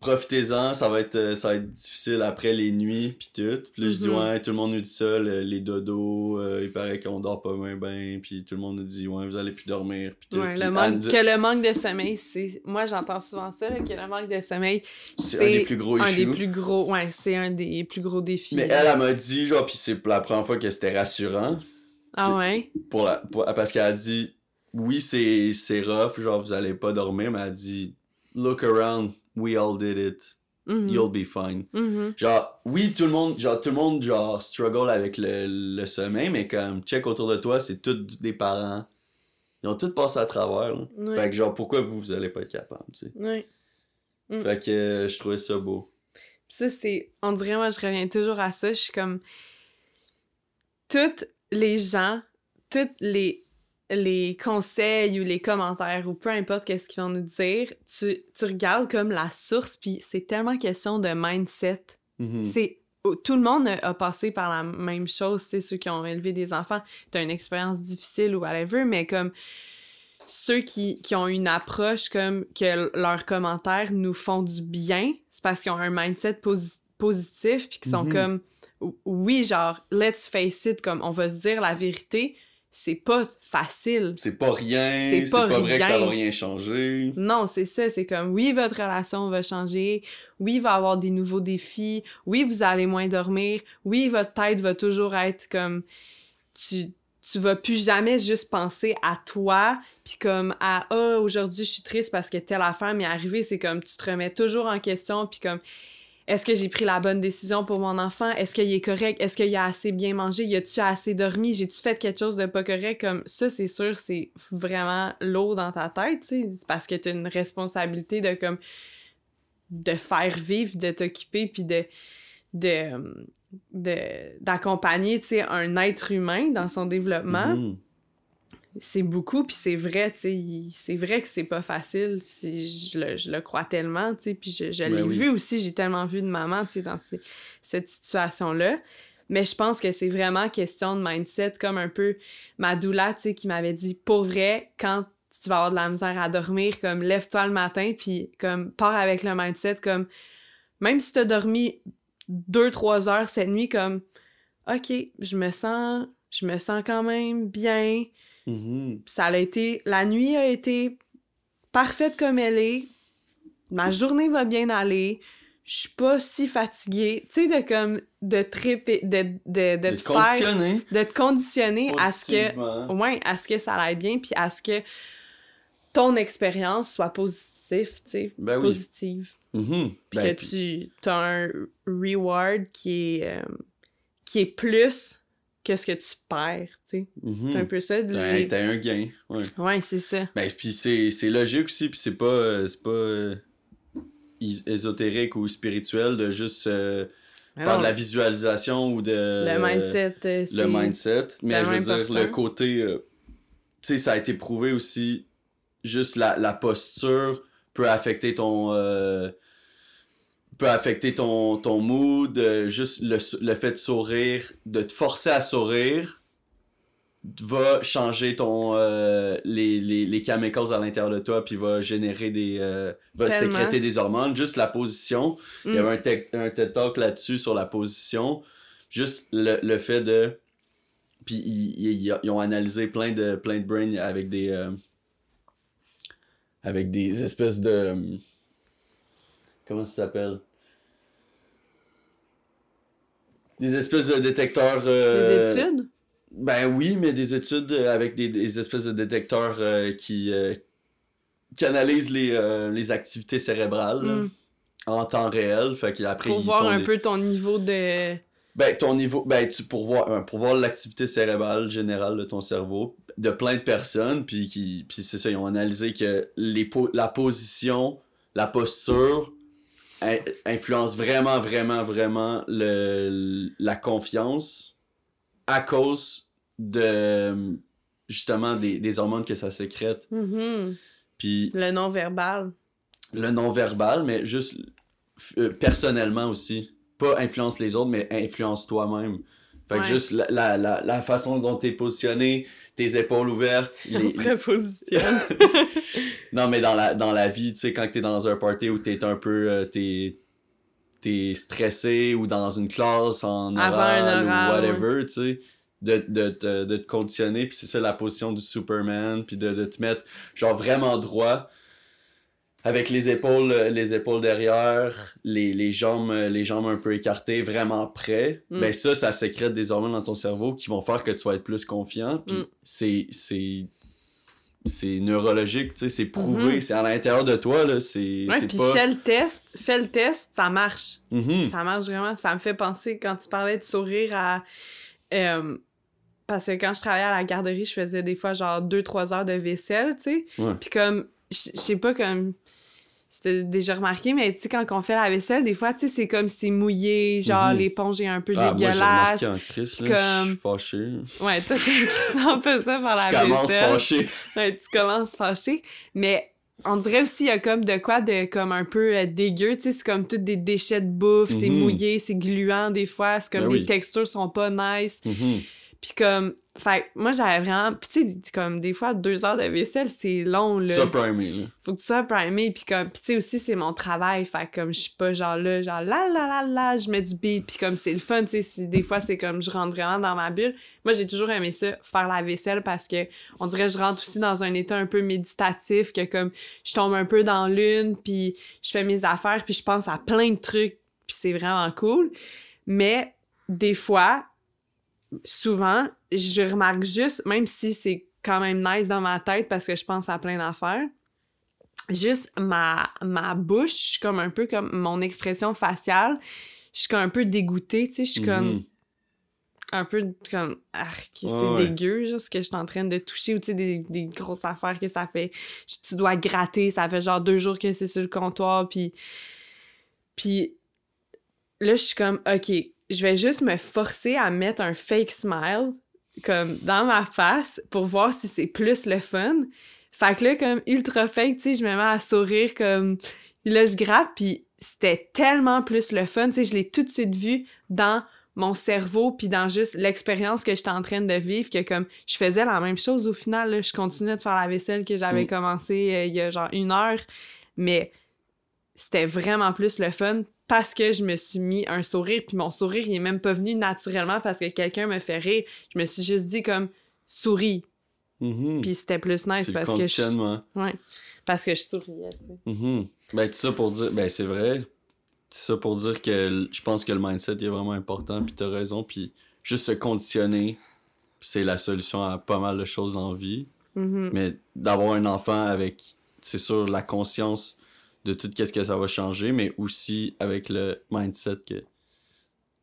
profitez-en, ça va être euh, ça va être difficile après les nuits puis tout. Puis là, je dis Mhm. ouais, tout le monde nous dit ça, le- les dodos, euh, il paraît qu'on dort pas bien bien, puis tout le monde nous dit ouais, vous allez plus dormir puis tout. Ouais, le manque, dit- que le manque de sommeil, c'est... Moi, j'entends souvent ça, là, que le manque de sommeil, c'est un des plus gros un des issues. plus gros... Ouais, c'est un des plus gros défis. Mais là. elle, elle m'a dit, genre, puis c'est la première fois que c'était rassurant. Ah ouais? pour la, pour- parce qu'elle a dit oui c'est c'est rough genre vous allez pas dormir mais elle a dit look around we all did it Mhm. you'll be fine Mhm. genre oui tout le monde genre tout le monde genre struggle avec le, le sommeil mais comme check autour de toi c'est tous des parents ils ont tous passé à travers là. Ouais. fait que genre pourquoi vous vous allez pas être capable tu sais? Ouais. Mm. fait que euh, je trouvais ça beau Puis ça, c'est. On dirait, moi, je reviens toujours à ça. Je suis comme. Toutes les gens, tous les, les conseils ou les commentaires ou peu importe qu'est-ce qu'ils vont nous dire, tu, tu regardes comme la source, puis c'est tellement question de mindset. Mhm. C'est. Tout le monde a passé par la même chose, tu sais, ceux qui ont élevé des enfants. T'as une expérience difficile ou whatever, mais comme ceux qui, qui ont une approche comme que leurs commentaires nous font du bien, c'est parce qu'ils ont un mindset posi- positif puis qu'ils sont Mhm. comme oui, genre let's face it comme on va se dire la vérité, c'est pas facile. c'est pas rien C'est pas pas, vrai que ça va rien changer Non, c'est ça, c'est comme oui, votre relation va changer, oui, il va y avoir des nouveaux défis, oui, vous allez moins dormir, oui, votre tête va toujours être comme tu tu vas plus jamais juste penser à toi puis comme à ah aujourd'hui je suis triste parce que telle affaire m'est arrivée, c'est comme tu te remets toujours en question puis comme est-ce que j'ai pris la bonne décision pour mon enfant? Est-ce qu'il est correct? Est-ce qu'il a assez bien mangé? Y a-tu assez dormi? J'ai-tu fait quelque chose de pas correct? Comme ça, c'est sûr, c'est vraiment lourd dans ta tête, parce que t'as une responsabilité de comme faire vivre, de t'occuper, puis de d'accompagner, un être humain dans son développement Mhm. C'est beaucoup puis c'est vrai tu sais c'est vrai que c'est pas facile si je le, je le crois tellement tu sais puis je, je Ben l'ai oui. vu aussi j'ai tellement vu de maman tu sais dans ces- cette situation là mais je pense que c'est vraiment question de mindset comme un peu ma doula tu sais qui m'avait dit pour vrai quand tu vas avoir de la misère à dormir comme lève-toi le matin puis comme pars avec le mindset comme même si t'as dormi deux trois heures cette nuit comme ok je me sens je me sens quand même bien Mhm. ça a été la nuit a été parfaite comme elle est, ma journée va bien aller, je suis pas si fatiguée, tu sais, de comme, de de, de, de, De te te faire, conditionner. de te conditionner à ce que, à ce que ça aille bien, puis à ce que ton expérience soit positive, tu sais, Ben oui. positive. Mhm. Puis Ben, que tu as un reward qui est, euh, qui est plus que ce que tu perds, tu sais. C'est un peu ça. de T'as un gain. Ouais. Ouais, c'est ça. Ben, puis c'est logique aussi, puis c'est pas, euh, c'est pas euh, ésotérique ou spirituel de juste euh, Mais faire non, de la visualisation ou de. le mindset, euh. Le mindset. Mais je veux dire, le côté. euh, tu sais, ça a été prouvé aussi. Juste la, la posture peut affecter ton. Peut affecter ton, ton mood. euh, juste le, le fait de sourire, de te forcer à sourire va changer ton euh, les, les, les chemicals à l'intérieur de toi puis va générer des euh, va Tellement. sécréter des hormones juste la position il y Mm. avait un, un TED Talk là-dessus sur la position juste le, le fait de puis ils, ils- ils ont analysé plein de plein de brains avec des avec des espèces de comment ça s'appelle? Des espèces de détecteurs euh, Des études? ben oui, mais des études euh, avec des, des espèces de détecteurs euh, qui, euh, qui analysent les, les activités cérébrales là, Mm. en temps réel. Fait qu'après, Pour ils voir un des- peu ton niveau de... Ben, ton niveau, ben, tu, pour voir, pour voir l'activité cérébrale générale de ton cerveau de plein de personnes, puis qui, puis c'est ça, ils ont analysé que les po- la position, la posture influence vraiment, vraiment, vraiment le, la confiance à cause de, justement, des, des hormones que ça sécrète. Mhm. Puis Le non-verbal. le non-verbal, mais juste euh, personnellement aussi. Pas influence les autres, mais influence toi-même. Fait que Ouais. juste la, la, la, la façon dont t'es positionné, tes épaules ouvertes. On les- se repositionne. Non, mais dans la, dans la vie, tu sais, quand t'es dans un party où t'es un peu. euh, t'es, t'es stressé ou dans une classe en oral, ou whatever, tu sais. De, de, de, de te conditionner, puis c'est ça la position du Superman, puis de, de te mettre genre vraiment droit, avec les épaules, euh, les épaules derrière, les, les, jambes, euh, les jambes un peu écartées, vraiment prêt. Mm. Ben ça, ça sécrète des hormones dans ton cerveau qui vont faire que tu vas être plus confiant, puis Mm. c'est, c'est, c'est neurologique, tu sais, c'est prouvé, Mhm. c'est à l'intérieur de toi, là, c'est, Ouais, c'est puis pas... fais le test. Fais le test, ça marche. Mhm. Ça marche vraiment. Ça me fait penser, quand tu parlais de sourire à... euh, parce que quand je travaillais à la garderie, je faisais des fois genre 2-3 heures de vaisselle, tu sais. Puis comme, je sais pas comme... C'était déjà remarqué, mais tu sais, quand on fait la vaisselle, des fois, tu sais, c'est comme c'est mouillé, genre Mhm. l'éponge est un peu Ah, moi, dégueulasse. remarqué en crise, là, je comme- suis fâché. Ouais, toi, tu sens pas ça par la Je commence vaisselle. fâché. Ouais, tu commences fâché. Mais on dirait aussi, il y a comme de quoi de comme un peu euh, dégueu. Tu sais, c'est comme tous des déchets de bouffe, c'est Mhm. mouillé, c'est gluant des fois. C'est comme Ben les oui. textures sont pas nice. Mhm. Puis comme, fait que moi j'avais vraiment. Puis tu sais, comme des fois, deux heures de vaisselle, c'est long, là. Ça, primé, là. Faut que tu sois primé. Puis comme, puis tu sais aussi, c'est mon travail. Fait que comme je suis pas genre là, genre là, là, là, là, je mets du beat. Puis comme c'est le fun, tu sais, si des fois c'est comme je rentre vraiment dans ma bulle. Moi, j'ai toujours aimé ça, faire la vaisselle parce que on dirait que je rentre aussi dans un état un peu méditatif, que comme je tombe un peu dans l'une, puis je fais mes affaires, puis je pense à plein de trucs, puis c'est vraiment cool. Mais des fois, souvent, je remarque juste, même si c'est quand même nice dans ma tête parce que je pense à plein d'affaires, juste ma, ma bouche, je suis comme un peu comme mon expression faciale, je suis comme un peu dégoûtée, tu sais, je suis comme Mhm. un peu comme arc, c'est ouais. dégueu juste que je suis en train de toucher ou tu sais des, des grosses affaires que ça fait tu dois gratter ça fait genre deux jours que c'est sur le comptoir puis puis là je suis comme ok je vais juste me forcer à mettre un fake smile comme dans ma face pour voir si c'est plus le fun. Fait que là comme ultra fake tu sais je me mets à sourire comme là je gratte puis c'était tellement plus le fun. Tu sais je l'ai tout de suite vu dans mon cerveau puis dans juste l'expérience que j'étais en train de vivre que comme je faisais la même chose au final là, je continuais de faire la vaisselle que j'avais Mm. commencé euh, il y a genre une heure mais c'était vraiment plus le fun parce que je me suis mis un sourire puis mon sourire il est même pas venu naturellement parce que quelqu'un me fait rire je me suis juste dit comme souris Mhm. Puis c'était plus nice le parce que je... Ouais. Parce que je souriais. Mhm. Ben, tout ça pour dire, ben, c'est vrai. C'est ça pour dire que je pense que le mindset est vraiment important, puis t'as raison, puis juste se conditionner, c'est la solution à pas mal de choses dans la vie. Mhm. Mais d'avoir un enfant avec, c'est sûr, la conscience de tout ce que ça va changer, mais aussi avec le mindset que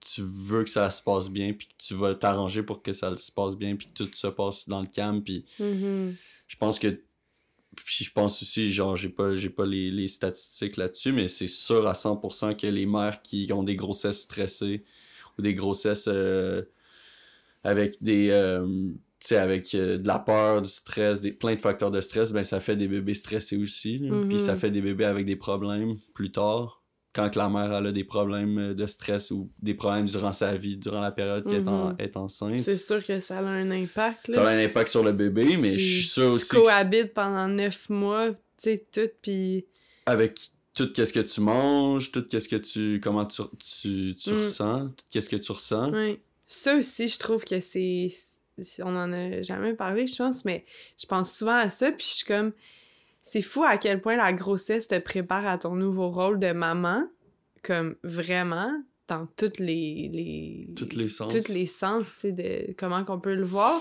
tu veux que ça se passe bien, puis que tu vas t'arranger pour que ça se passe bien, puis que tout se passe dans le calme, puis Mhm. je pense que puis je pense aussi genre j'ai pas j'ai pas les, les statistiques là-dessus mais c'est sûr à 100% que les mères qui ont des grossesses stressées ou des grossesses euh, avec des euh, sais avec euh, de la peur du stress des plein de facteurs de stress ben ça fait des bébés stressés aussi puis ça fait des bébés avec des problèmes plus tard quand que la mère elle a des problèmes euh, de stress ou des problèmes durant sa vie durant la période qu'elle est, en- Mhm. est enceinte C'est sûr que ça a un impact, là. ça a un impact sur le bébé mais Tu- je suis sûr tu aussi que cohabites pendant neuf mois, tu sais, tout, puis... avec tout qu'est-ce que tu manges, tout qu'est-ce que tu comment tu, tu, tu Mm. ressens, tout qu'est-ce que tu ressens. Ouais. Ça aussi, je trouve que c'est... On en a jamais parlé, je pense, mais je pense souvent à ça, puis je suis comme... C'est fou à quel point la grossesse te prépare à ton nouveau rôle de maman, comme vraiment, dans toutes les... les... Tous les sens. tous les sens, tu sais, de comment qu'on peut le voir.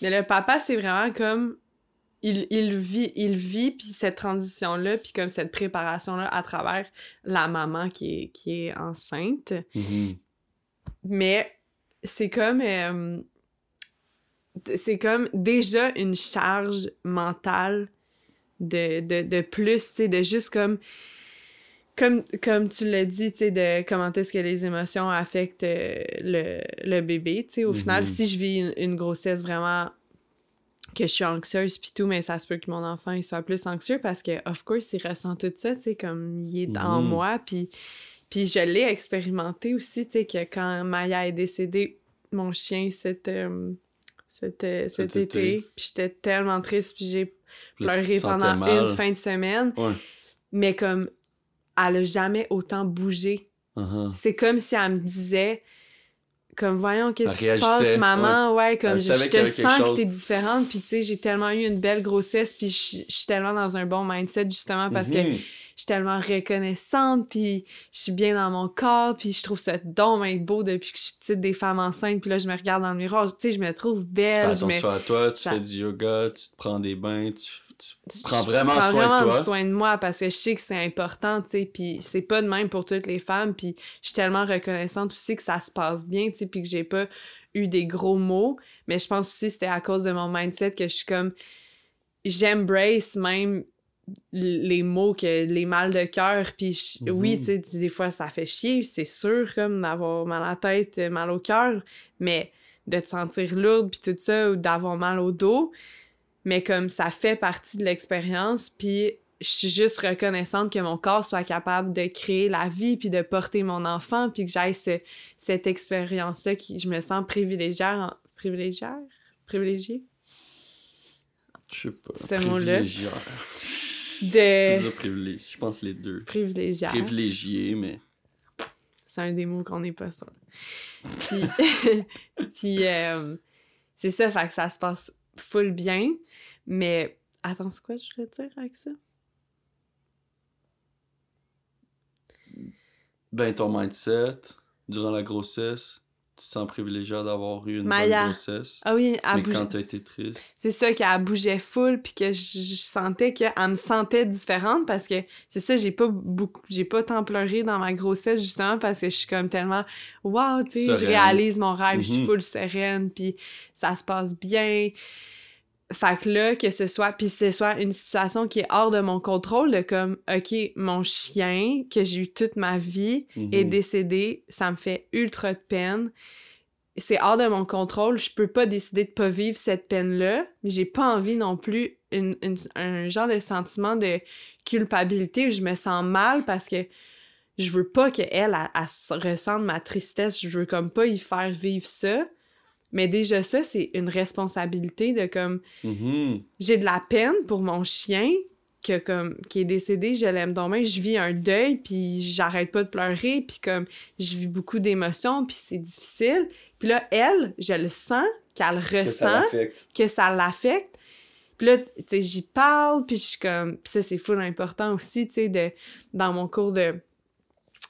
Mais le papa, c'est vraiment comme il, il vit, il vit, puis cette transition-là, puis comme cette préparation-là à travers la maman qui est, qui est enceinte. Mhm. Mais c'est comme... euh, c'est comme déjà une charge mentale de, de, de plus, tu sais, de juste comme... Comme, comme tu l'as dit, tu sais, de comment est-ce que les émotions affectent euh, le, le bébé, tu sais. Au Mhm. final, si je vis une, une grossesse vraiment que je suis anxieuse puis tout, mais ça se peut que mon enfant il soit plus anxieux parce que, of course, il ressent tout ça, tu sais, comme il est en Mhm. moi, puis puis je l'ai expérimenté aussi, tu sais, que quand Maya est décédée, mon chien, cet, euh, cet, euh, cet Cet été, été. puis j'étais tellement triste, puis j'ai pleuré pendant une fin de semaine, Ouais. mais comme, elle a jamais autant bougé. Uh-huh. C'est comme si elle me disait, comme, voyons, qu'est-ce qui se passe, maman? Ouais, comme, je, te sens que t'es différente, puis tu sais, j'ai tellement eu une belle grossesse, puis je je suis tellement dans un bon mindset, justement, parce que Mhm. Je suis tellement reconnaissante, puis je suis bien dans mon corps, puis je trouve ça bien beau depuis que je suis petite des femmes enceintes, puis là, je me regarde dans le miroir, tu sais, je me trouve Tu fais belle, je me... attention à toi, tu ça- fais du yoga, tu te prends des bains, tu, tu je prends vraiment prends soin vraiment de toi. soin de moi parce que je sais que c'est important, tu sais, puis c'est pas de même pour toutes les femmes, puis je suis tellement reconnaissante aussi que ça se passe bien, tu sais, puis que j'ai pas eu des gros mots, mais je pense aussi que c'était à cause de mon mindset que je suis comme j'embrace même les mots que les mal de cœur puis Mhm. oui tu sais des fois ça fait chier c'est sûr comme d'avoir mal à la tête mal au cœur mais de te sentir lourde puis tout ça ou d'avoir mal au dos mais comme ça fait partie de l'expérience puis je suis juste reconnaissante que mon corps soit capable de créer la vie puis de porter mon enfant puis que j'aille ce- cette expérience là qui je me sens privilégiée en- privilégiée privilégiée? Je sais pas. Ce mot-là. Privilégié. Tu peux de dire privilégié. Je pense les deux. privilégiée Privilégié, mais. c'est un des mots qu'on n'est pas sûr puis puis euh, c'est ça fait que ça se passe full bien mais attends c'est quoi je voulais dire avec ça? Ben, ton mindset, durant la grossesse, tu te sens privilégié d'avoir eu une Maya. bonne grossesse. ah oui elle mais bougeait- quand t'as été triste. c'est ça qu'elle bougeait full puis que je, je sentais qu'elle me sentait différente parce que c'est ça j'ai pas beaucoup j'ai pas tant pleuré dans ma grossesse justement parce que je suis comme tellement wow tu sais je réalise mon rêve je suis Mhm. full sereine puis ça se passe bien fait que là que ce soit puis ce soit une situation qui est hors de mon contrôle de comme ok mon chien que j'ai eu toute ma vie est Mhm. décédé, ça me fait ultra de peine. C'est hors de mon contrôle, je peux pas décider de pas vivre cette peine-là, mais j'ai pas envie non plus une, une- un genre de sentiment de culpabilité où je me sens mal parce que je veux pas qu'elle, elle, elle, elle se ressente ma tristesse, je veux comme pas y faire vivre ça. Mais déjà ça, c'est une responsabilité de comme Mhm. j'ai de la peine pour mon chien que comme qui est décédé, je l'aime donc bien, je vis un deuil puis j'arrête pas de pleurer puis comme je vis beaucoup d'émotions puis c'est difficile. Puis là elle, je le sens qu'elle ressent que ça l'affecte, Puis là, tu sais, j'y parle, puis je suis comme... Puis ça, c'est full important aussi, tu sais, de... Dans mon cours de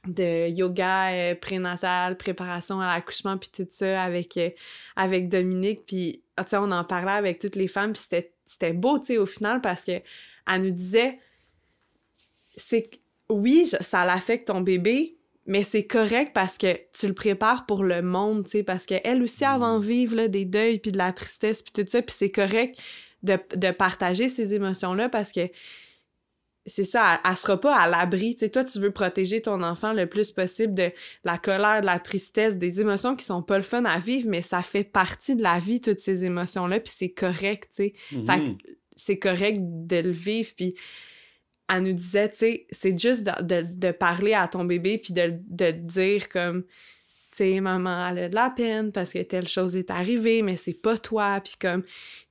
de yoga euh, prénatal, préparation à l'accouchement, puis tout ça avec, euh, avec Dominique. Puis, ah, tu sais, on en parlait avec toutes les femmes, puis c'était beau, tu sais, au final, parce que elle nous disait, c'est oui, ça l'affecte ton bébé, mais c'est correct parce que tu le prépares pour le monde, tu sais, parce qu'elle aussi, avant de vivre là, des deuils, puis de la tristesse, puis tout ça, puis c'est correct de, de partager ces émotions-là parce que c'est ça, elle, sera pas à l'abri. Tu sais, toi, tu veux protéger ton enfant le plus possible de la colère, de la tristesse, des émotions qui sont pas le fun à vivre, mais ça fait partie de la vie, toutes ces émotions-là, puis c'est correct, tu sais. Fait Mhm. c'est correct de le vivre, puis elle nous disait, tu sais, c'est juste de, de, de parler à ton bébé, puis de, de dire comme, sais, maman, elle a de la peine parce que telle chose est arrivée, mais c'est pas toi, puis comme,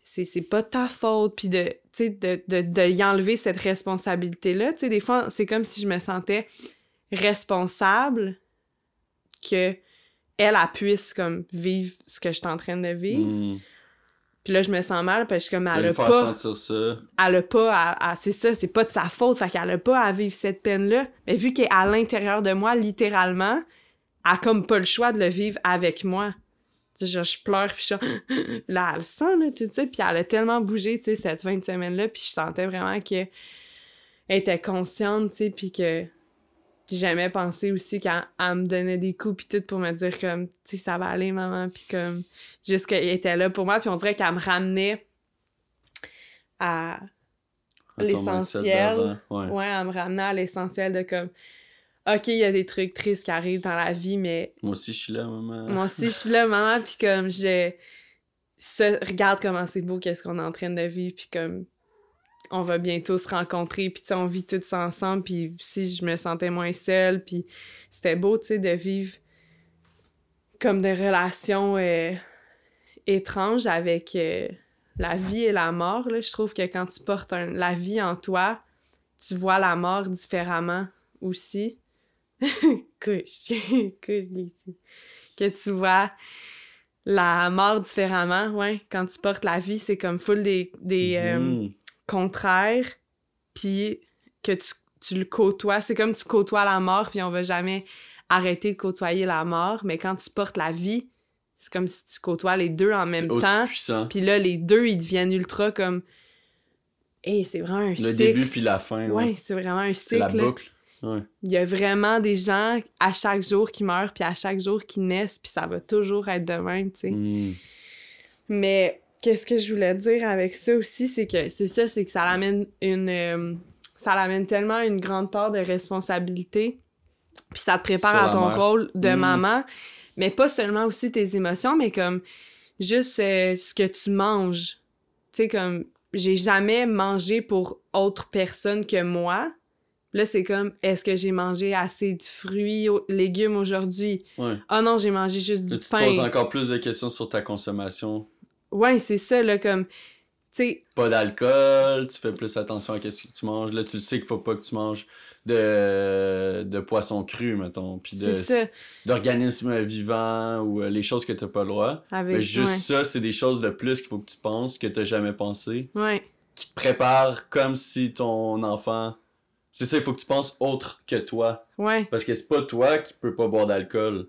c'est, c'est pas ta faute, puis de, tu sais, de, de, de y enlever cette responsabilité-là. Tu sais, des fois, c'est comme si je me sentais responsable que elle, elle puisse, comme, vivre ce que je suis en train de vivre. Mhm. Puis là, je me sens mal parce que je suis comme, elle a pas sentir ça. elle a pas à, à- c'est ça, c'est pas de sa faute, fait qu'elle a pas à vivre cette peine-là. Mais vu qu'elle est à l'intérieur de moi, littéralement, elle a comme pas le choix de le vivre avec moi. Tu sais, je pleure, puis je là, elle le sent, là, tout ça, puis elle a tellement bougé, tu sais, cette fin de semaine-là, puis je sentais vraiment qu'elle était consciente, tu sais, puis que jamais pensé aussi qu'elle elle me donnait des coups puis tout pour me dire comme, tu sais, ça va aller, maman, puis comme, juste qu'elle était là pour moi, puis on dirait qu'elle me ramenait à l'essentiel. Ouais. Ouais, elle me ramenait à l'essentiel de comme, OK, il y a des trucs tristes qui arrivent dans la vie, mais Moi aussi, je suis là, maman. moi aussi, je suis là, maman, puis comme, je... ce- regarde comment c'est beau, qu'est-ce qu'on est en train de vivre, puis comme, on va bientôt se rencontrer, puis tu sais, on vit tout ça ensemble, puis si je me sentais moins seule, puis c'était beau, tu sais, de vivre comme des relations euh, étranges avec euh, la vie et la mort, là. Je trouve que quand tu portes un- la vie en toi, tu vois la mort différemment aussi. couche, couche. Que tu vois la mort différemment, ouais. Quand tu portes la vie, c'est comme full des, des euh, Mhm. contraires, puis que tu, tu le côtoies. C'est comme tu côtoies la mort, puis on va jamais arrêter de côtoyer la mort. Mais quand tu portes la vie, c'est comme si tu côtoies les deux en même temps. puissant. Puis là, les deux, ils deviennent ultra comme... Hey, c'est vraiment un Le cycle. début puis la fin. Ouais, Ouais. c'est vraiment un la cycle. là. boucle. Ouais. Il y a vraiment des gens à chaque jour qui meurent, puis à chaque jour qui naissent, puis ça va toujours être de même, tu sais. Mhm. Mais qu'est-ce que je voulais dire avec ça aussi, c'est que c'est ça, c'est que ça l'amène une... euh, ça l'amène tellement une grande part de responsabilité, puis ça te prépare Sur à ton mère. rôle de Mm. maman, mais pas seulement aussi tes émotions, mais comme juste euh, ce que tu manges. Tu sais, comme, j'ai jamais mangé pour autre personne que moi. Là, c'est comme, est-ce que j'ai mangé assez de fruits, légumes aujourd'hui? Ouais. Ah non, j'ai mangé juste du Là, tu pain. poses encore plus de questions sur ta consommation. Ouais, c'est ça, là, comme, tu sais, Pas d'alcool, tu fais plus attention à ce que tu manges. Là, tu le sais qu'il faut pas que tu manges de, de poisson cru, mettons, puis d'organismes vivants ou euh, les choses que t'as pas le droit. Avec, Mais juste ça, c'est des choses de plus qu'il faut que tu penses, que t'as jamais pensé, ouais. qui te préparent comme si ton enfant... C'est ça, il faut que tu penses autre que toi. Ouais, Parce que c'est pas toi qui peux pas boire d'alcool.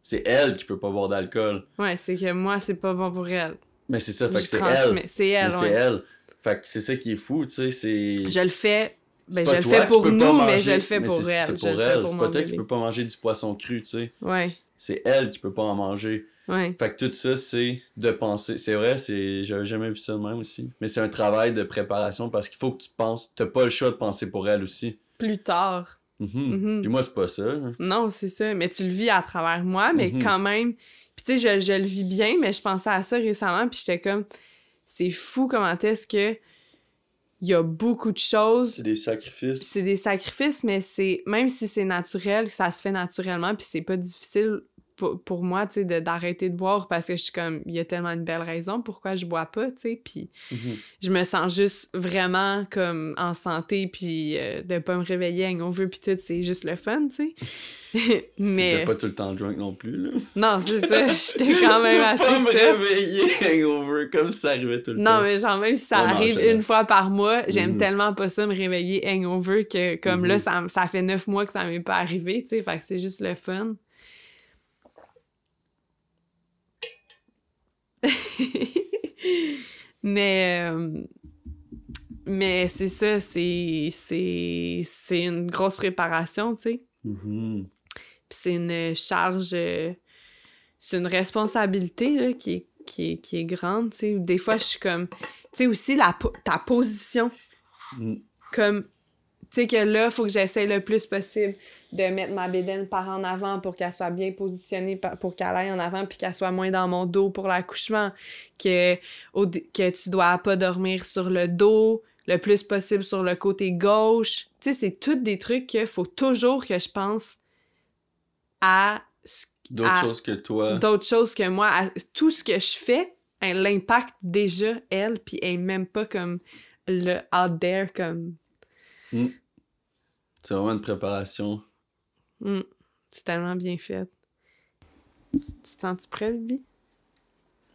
C'est elle qui peut pas boire d'alcool. ouais, c'est que moi, c'est pas bon pour elle. Mais c'est ça, fait que c'est elle. C'est elle, c'est elle. Fait que c'est ça qui est fou, tu sais, c'est... Je le fais, ben, je le fais pour nous, mais je le fais pour elle. C'est pas toi qui peux pas manger du poisson cru, tu sais. Ouais, C'est elle qui peut pas en manger. ouais. Fait que tout ça, c'est de penser. C'est vrai, c'est j'avais jamais vu ça de même aussi. Mais c'est un travail de préparation parce qu'il faut que tu penses. T'as pas le choix de penser pour elle aussi. Plus tard. Mhm. Mhm. Puis moi, c'est pas ça. Non, c'est ça. Mais tu le vis à travers moi, mais Mhm. quand même. Puis tu sais, je, je le vis bien, mais je pensais à ça récemment, puis j'étais comme, c'est fou comment est-ce que il y a beaucoup de choses. C'est des sacrifices. C'est des sacrifices, mais c'est même si c'est naturel, ça se fait naturellement, puis c'est pas difficile pour, pour moi, tu sais, d'arrêter de boire parce que je suis comme, il y a tellement une belle raison pourquoi je bois pas, tu sais, puis Mhm. je me sens juste vraiment comme en santé, puis euh, de pas me réveiller hangover, puis tout, c'est juste le fun, tu sais. T'étais Mais pas tout le temps drunk non plus, là. non, c'est ça, j'étais quand même assez pas me réveiller hangover comme ça arrivait tout le Non, temps. mais genre, même si ça Ouais, non, arrive une fois par mois, j'aime Mhm. tellement pas ça me réveiller hangover que comme là, Mhm. ça, ça fait neuf mois que ça m'est pas arrivé, tu sais, fait que c'est juste le fun. mais euh, mais c'est ça, c'est c'est c'est une grosse préparation, tu sais. Mhm. Puis c'est une charge, euh, c'est une responsabilité là, qui, est, qui, est, qui est grande, tu sais. Des fois, je suis comme, tu sais, aussi la, ta position, Mm. comme, tu sais que là, faut que j'essaie le plus possible de mettre ma bédaine par en avant pour qu'elle soit bien positionnée, pour qu'elle aille en avant, puis qu'elle soit moins dans mon dos pour l'accouchement, que, que tu dois pas dormir sur le dos, le plus possible sur le côté gauche. Tu sais, c'est tous des trucs qu'il faut toujours que je pense à ce- D'autres choses que toi. d'autres choses que moi. à tout ce que je fais, elle l'impacte déjà, elle, puis elle est même pas comme le out there, comme... C'est vraiment une préparation. Hmm, c'est tellement bien fait. Tu te sens-tu prêt, Bibi?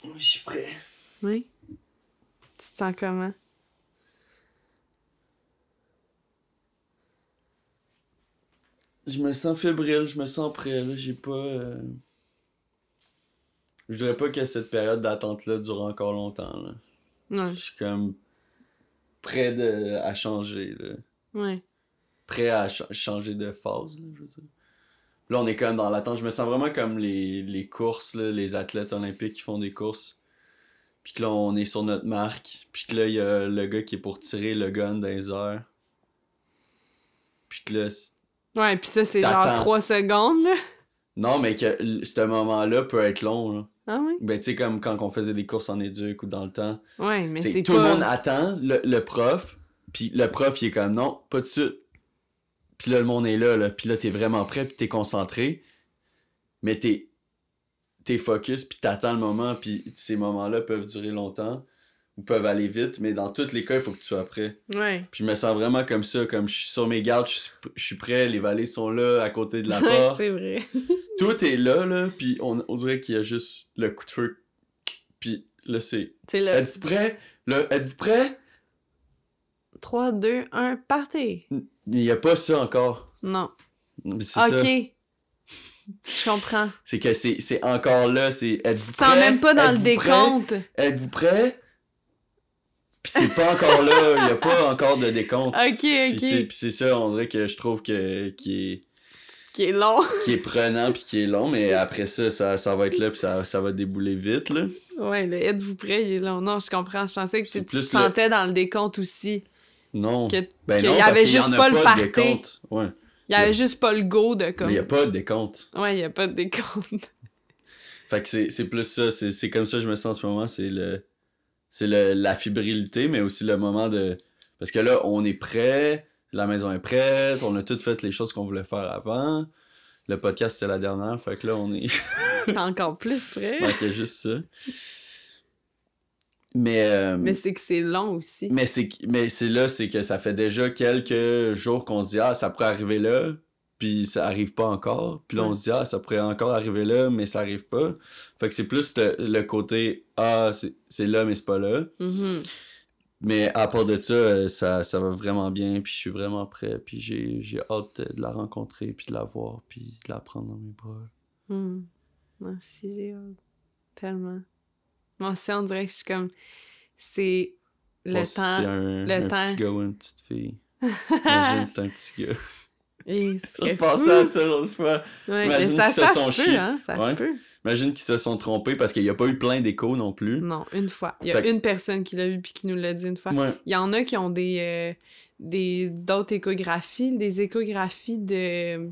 Oui, je suis prêt. Oui? Tu te sens comment? Je me sens fébrile, je me sens prêt, là. J'ai pas. euh, Je dirais pas que cette période d'attente-là dure encore longtemps, là. Non, Je suis comme. prêt de... à changer, là. Ouais. Prêt à cha- changer de phase, là, je veux dire. Là, on est quand même dans l'attente. Je me sens vraiment comme les, les courses, là, les athlètes olympiques qui font des courses. Puis que là, on est sur notre marque. Puis que là, il y a le gars qui est pour tirer le gun dans les airs. Puis que là, Ouais, pis ça, c'est genre T'attends. trois secondes, là. Non, mais que ce moment-là peut être long. Là. Ah ouais? Ben, tu sais, comme quand on faisait des courses en éduc ou dans le temps. Ouais, mais c'est c'est tout pas... le monde attend le, le prof, puis le prof, il est comme non, pas de suite. Puis là, le monde est là, là. Puis là, t'es vraiment prêt, puis t'es concentré. Mais t'es, t'es focus, puis t'attends le moment, puis ces moments-là peuvent durer longtemps ou peuvent aller vite, mais dans tous les cas, il faut que tu sois prêt. Ouais. Puis je me sens vraiment comme ça, comme je suis sur mes gardes, je suis, je suis prêt, les valets sont là, à côté de la porte. c'est vrai. Tout est là, là, puis on, on dirait qu'il y a juste le coup de feu. Puis là, c'est. Êtes-vous prêts? Là, êtes-vous prêts? 3, 2, 1, partez! Il n'y a pas ça encore. Non. Ok. ça. Je comprends. C'est que c'est encore là, c'est. Tu Êtes-vous te sens même pas dans le décompte. Êtes-vous prêts? Puis c'est pas encore là, il n'y a pas encore de décompte. Ok, ok. puis c'est ça, on dirait que je trouve que qui est, Qui est long. qui est prenant puis qui est long, mais après ça, ça, ça va être là puis ça, ça va débouler vite, là. Ouais, le êtes-vous prêt, il est long. Non, je comprends. Je pensais que tu, te sentais dans le décompte aussi. Non. Que, Ben qu'il non, y parce avait qu'il y en juste a pas le party. Ouais. Il y avait juste pas le go de comme. Il n'y a pas de décompte. Ouais, il y a pas de décompte. Fait que c'est c'est plus ça, c'est c'est comme ça que je me sens en ce moment, c'est le c'est le la fébrilité mais aussi le moment de parce que là on est prêt, la maison est prête, on a tout fait les choses qu'on voulait faire avant. Le podcast c'était la dernière, fait que là on est T'es encore plus manquait juste ça. Mais euh, Mais c'est que c'est long aussi. mais c'est mais c'est là c'est que ça fait déjà quelques jours qu'on se dit ah ça pourrait arriver là puis ça arrive pas encore puis là on se dit ah ça pourrait encore arriver là mais ça arrive pas fait que c'est plus le, le côté ah c'est c'est là mais c'est pas là Mhm. mais à part de ça euh, ça, ça va vraiment bien puis je suis vraiment prêt puis j'ai j'ai hâte de la rencontrer puis de la voir puis de la prendre dans mes bras Mhm. Moi aussi, j'ai hâte. Tellement. Moi aussi, on dirait que je suis comme. C'est le si temps. c'est un, le un temps. petit gars ou une petite fille imagine c'est un petit gars Et je pensais à ça l'autre fois Ouais, Imagine qu'ils se sont chiés. hein? Ouais. Imagine qu'ils se sont trompés parce qu'il n'y a pas eu plein d'échos non plus. Non, une fois. Il y a Fait une personne qui l'a vu puis qui nous l'a dit une fois. Ouais. Il y en a qui ont des euh, des d'autres échographies, des échographies de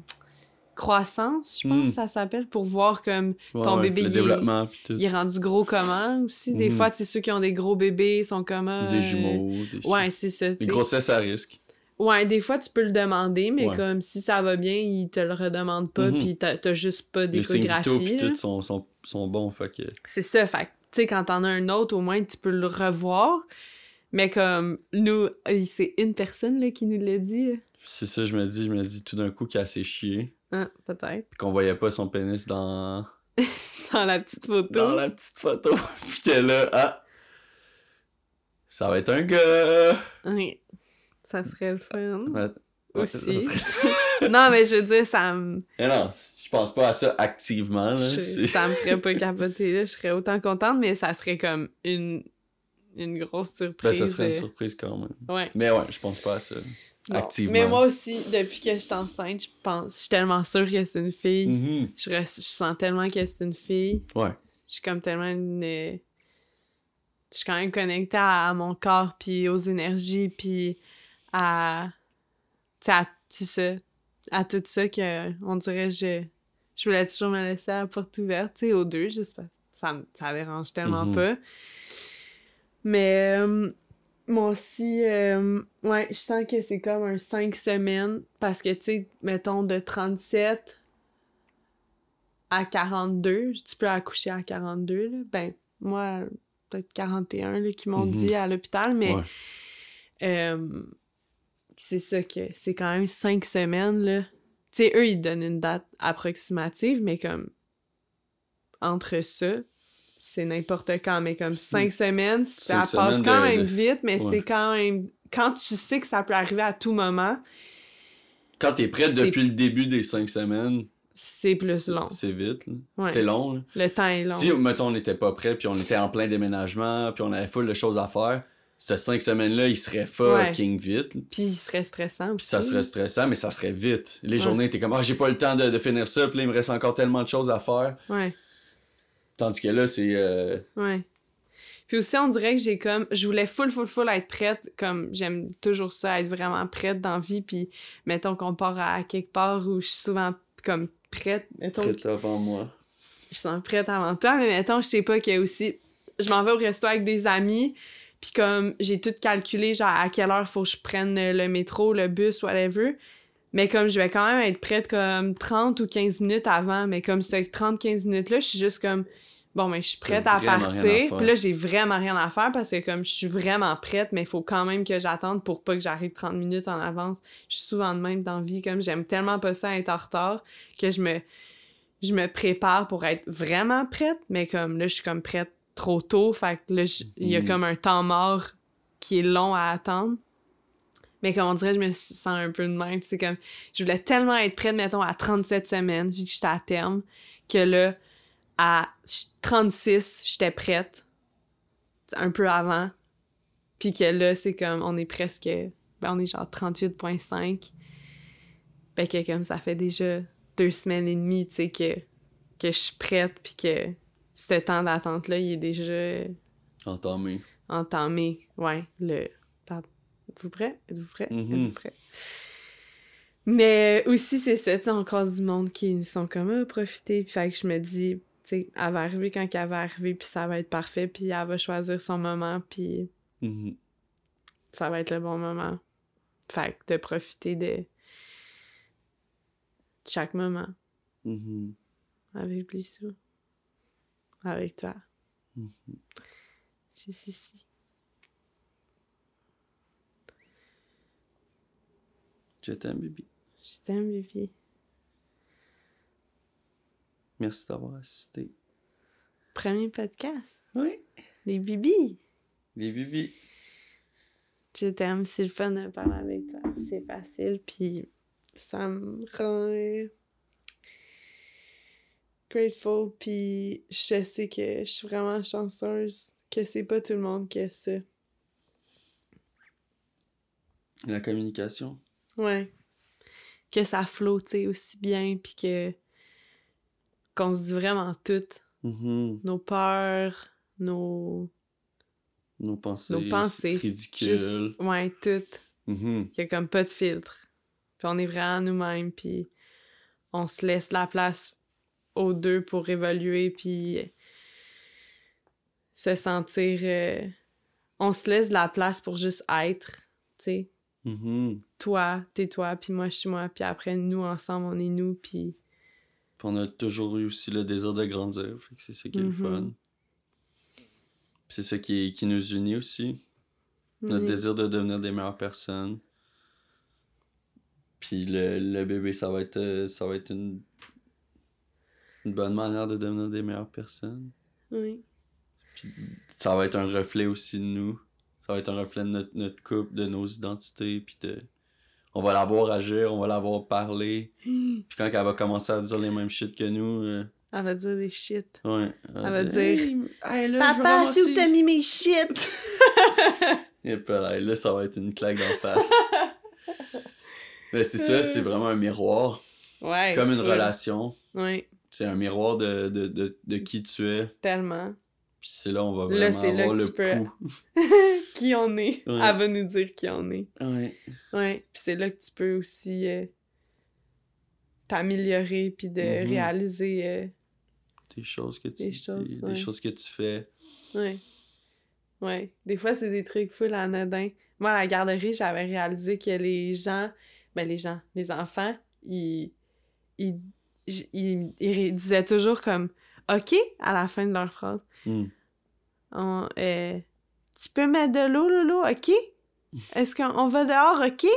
croissance, je pense que ça s'appelle, pour voir comme Ouais, Ton bébé, le il est- développement puis tout. il est rendu gros comment aussi. Des Mhm. fois, c'est ceux qui ont des gros bébés sont comment. Des jumeaux, des, Ouais, c'est ça. des grossesses à risque. Ouais, des fois, tu peux le demander, mais Ouais. comme si ça va bien, il te le redemande pas, Mhm. puis t'as juste pas Les signes d'échographie. pis là. tout sont, sont, sont bons, fait que... C'est ça, fait tu sais, quand t'en as un autre, au moins, tu peux le revoir. Mais comme, nous, euh, c'est une personne, là, qui nous l'a dit. C'est ça, je me dis, je me dis tout d'un coup qu'elle s'est chiée, Ah, peut-être. pis qu'on voyait pas son pénis dans... Dans la petite photo. dans la petite photo. Pis que là, ah, ça va être un gars. Oui. Ça serait le fun. Ouais, ouais, Aussi. serait- non, mais je veux dire, ça me... Mais non, je pense pas à ça activement. Là. je- ça me ferait pas capoter, là. Je serais autant contente, mais ça serait comme une, une grosse Ben, surprise. ça serait une surprise quand même. Ouais. Mais ouais, je pense pas à ça. Non. Activement. Mais moi aussi, depuis que je suis enceinte, je pense... Je suis tellement sûre que c'est une fille. Mhm. je, reste- je sens tellement que c'est une fille. Ouais. Je suis comme tellement une... euh, Je suis quand même connectée à, à mon corps, puis aux énergies, puis à... Tu sais, à tout ça. À tout ça que, on dirait, je... Je voulais toujours me laisser à la porte ouverte, tu sais, aux deux, juste parce que ça, ça dérange tellement Mhm. pas. Mais... euh, moi aussi, euh, ouais, je sens que c'est comme un 5 semaines, parce que, tu sais, mettons, de 37 à 42, tu peux accoucher à 42, là. Ben, moi, peut-être 41, là, qui m'ont Mhm. dit à l'hôpital, mais Ouais. euh, c'est ça que c'est quand même 5 semaines, là. Tu sais, eux, ils donnent une date approximative, mais comme entre ça, c'est n'importe quand, mais comme 5 semaines, ça Cinq passe semaines quand de- même de- vite, mais Ouais. c'est quand même... Quand tu sais que ça peut arriver à tout moment, Quand t'es prête depuis le début des cinq semaines, c'est plus long. c'est vite. Ouais. C'est long. là. Le temps est long. Si, mettons, on n'était pas prêt, puis on était en plein déménagement, puis on avait full de choses à faire, ces cinq semaines-là, il serait fucking vite. Puis il serait stressant Puis ça serait stressant, mais ça serait vite. Les Ouais. journées, t'es comme, ah, j'ai pas le temps de, de finir ça, puis là, il me reste encore tellement de choses à faire. Ouais, Tandis que là, c'est. euh, ouais. Puis aussi, on dirait que j'ai comme... Je voulais full, full, full être prête, comme j'aime toujours ça, être vraiment prête dans la vie, puis mettons qu'on part à quelque part où je suis souvent comme prête, mettons prête avant moi. je sens prête avant toi, mais mettons, je sais pas que aussi, je m'en vais au resto avec des amis, puis comme j'ai tout calculé, genre à quelle heure faut que je prenne le métro, le bus, whatever, mais comme je vais quand même être prête comme 30 ou 15 minutes avant, mais comme ce 30-15 minutes-là, je suis juste comme, bon, mais je suis prête à partir, puis là, j'ai vraiment rien à faire parce que comme je suis vraiment prête, mais il faut quand même que j'attende pour pas que j'arrive 30 minutes en avance. Je suis souvent de même dans la vie, comme j'aime tellement pas ça être en retard que je me je me prépare pour être vraiment prête, mais comme là, je suis comme prête trop tôt, fait que là, il y a Mhm. comme un temps mort qui est long à attendre. Mais comme on dirait, je me sens un peu de même. C'est comme, je voulais tellement être prête, mettons, à 37 semaines, vu que j'étais à terme, que là, à 36, j'étais prête, un peu avant. Puis que là, c'est comme, on est presque, ben, on est genre 38.5. Fait que comme ça fait déjà deux semaines et demie, tu sais, que, que je suis prête, puis que ce temps d'attente-là, il est déjà Entamé. entamé. Ouais, le... Êtes-vous prêts? Êtes-vous prêts? Mhm. Êtes-vous prêts? Mais aussi, c'est ça, tu sais, on croise du monde qui sont comme, ah, profiter. Puis fait que je me dis, tu sais, elle va arriver quand elle va arriver, puis ça va être parfait, puis elle va choisir son moment, puis Mhm. ça va être le bon moment. Fait que de profiter de chaque moment Mhm. avec Blissou. Avec toi. Mhm. Je suis ici. Je t'aime, Bibi. Je t'aime, Vivi. Merci d'avoir assisté. Premier podcast? Oui. Les bibis. Les Bibi. Je t'aime, c'est le fun de parler avec toi. C'est facile, puis ça me rend grateful, puis je sais que je suis vraiment chanceuse, que c'est pas tout le monde qui a ça. La communication. Ouais. Que ça flotte, aussi bien, puis que qu'on se dit vraiment toutes Mhm. nos peurs, nos Nos pensées. Nos pensées. Ridicules. juste ouais, toutes. Mhm. qu'il y a comme pas de filtre. Puis on est vraiment nous-mêmes, puis on se laisse la place aux deux pour évoluer, puis se sentir... euh, On se laisse de la place pour juste être, tu sais. Mhm. toi, t'es toi, puis moi, je suis moi, puis après, nous, ensemble, on est nous, puis... Puis on a toujours eu aussi le désir de grandir. C'est ça qui est le Mhm. fun. C'est ça qui, qui nous unit aussi. Notre Oui. désir de devenir des meilleures personnes. Puis le, le bébé, ça va être, euh, ça va être une, une bonne manière de devenir des meilleures personnes. Oui. Puis ça va être un reflet aussi de nous. Ça va être un reflet de notre, notre couple, de nos identités. Puis de. On va la voir agir, on va la voir parler. Puis quand elle va commencer à dire les mêmes shit que nous. euh, Elle va dire des shit. ouais. Elle va dire, Hey, hey, là, Papa, c'est où t'as mis mes shit? Et puis là, là, ça va être une claque d'en face. Mais c'est ça, c'est vraiment un miroir. Ouais. Comme une relation. Oui, C'est un miroir de, de, de, de qui tu es. tellement. Puis c'est là on va Là, vraiment là avoir que le tu peux- pouls. qui on est. Ouais. Elle va nous dire qui on est. Ouais. Ouais. Puis c'est là que tu peux aussi euh, t'améliorer puis de Mhm. réaliser. euh, Des choses que tu Des choses, des choses que tu fais. Ouais. Ouais. Des fois, c'est des trucs full anodins. Moi, à la garderie, j'avais réalisé que les gens, ben les gens, les enfants, ils, ils, ils disaient toujours comme OK à la fin de leur phrase. Hmm. On, euh, tu peux mettre de l'eau, Lolo, OK? Est-ce qu'on on va dehors, OK?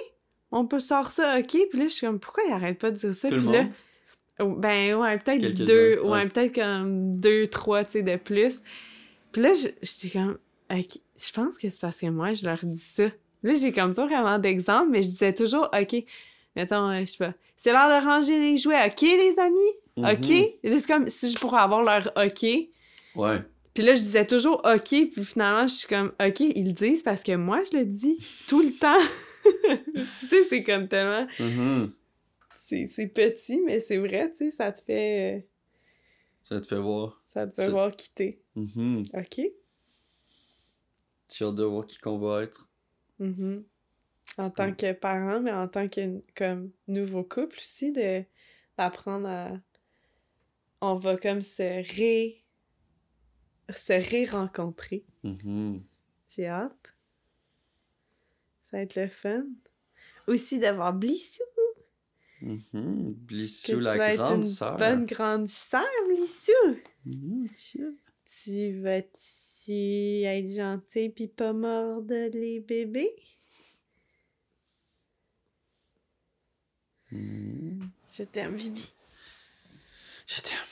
On peut sortir ça, OK? Puis là, je suis comme, pourquoi ils arrêtent pas de dire ça? Tout le Puis là, monde? Oh, Ben ouais, peut-être deux, ouais, ouais. peut-être comme deux, trois, tu sais, de plus. Puis là, je- j'étais comme, ok, je pense que c'est parce que moi, je leur dis ça. Là, j'ai comme pas vraiment d'exemple, mais je disais toujours, ok, mettons, euh, je sais pas, c'est l'heure de ranger les jouets, ok, les amis? Ok? Mhm. Là, C'est comme si je pourrais avoir leur ok. Ouais. Puis là, je disais toujours ok, puis finalement, je suis comme, ok, ils le disent parce que moi, je le dis tout le temps. tu sais, c'est comme tellement Mhm. c'est c'est petit, mais c'est vrai, tu sais, ça te fait. euh, Ça te fait voir. ça te fait voir quitter. Mhm. OK? J'ai hâte de voir qui qu'on va être. Mhm. En tant que parent, mais en tant que comme nouveau couple aussi, d'apprendre à. On va comme se ré. Se ré-rencontrer. Mhm. J'ai hâte. Ça va être le fun. Aussi d'avoir Blissou. Mhm. Que Blissou, la vas être une sœur. bonne grande sœur, Blissou. Mhm, tiens. Tu vas-tu être gentil pis pas mordre les bébés? Mhm. Je t'aime, Bibi. Je t'aime.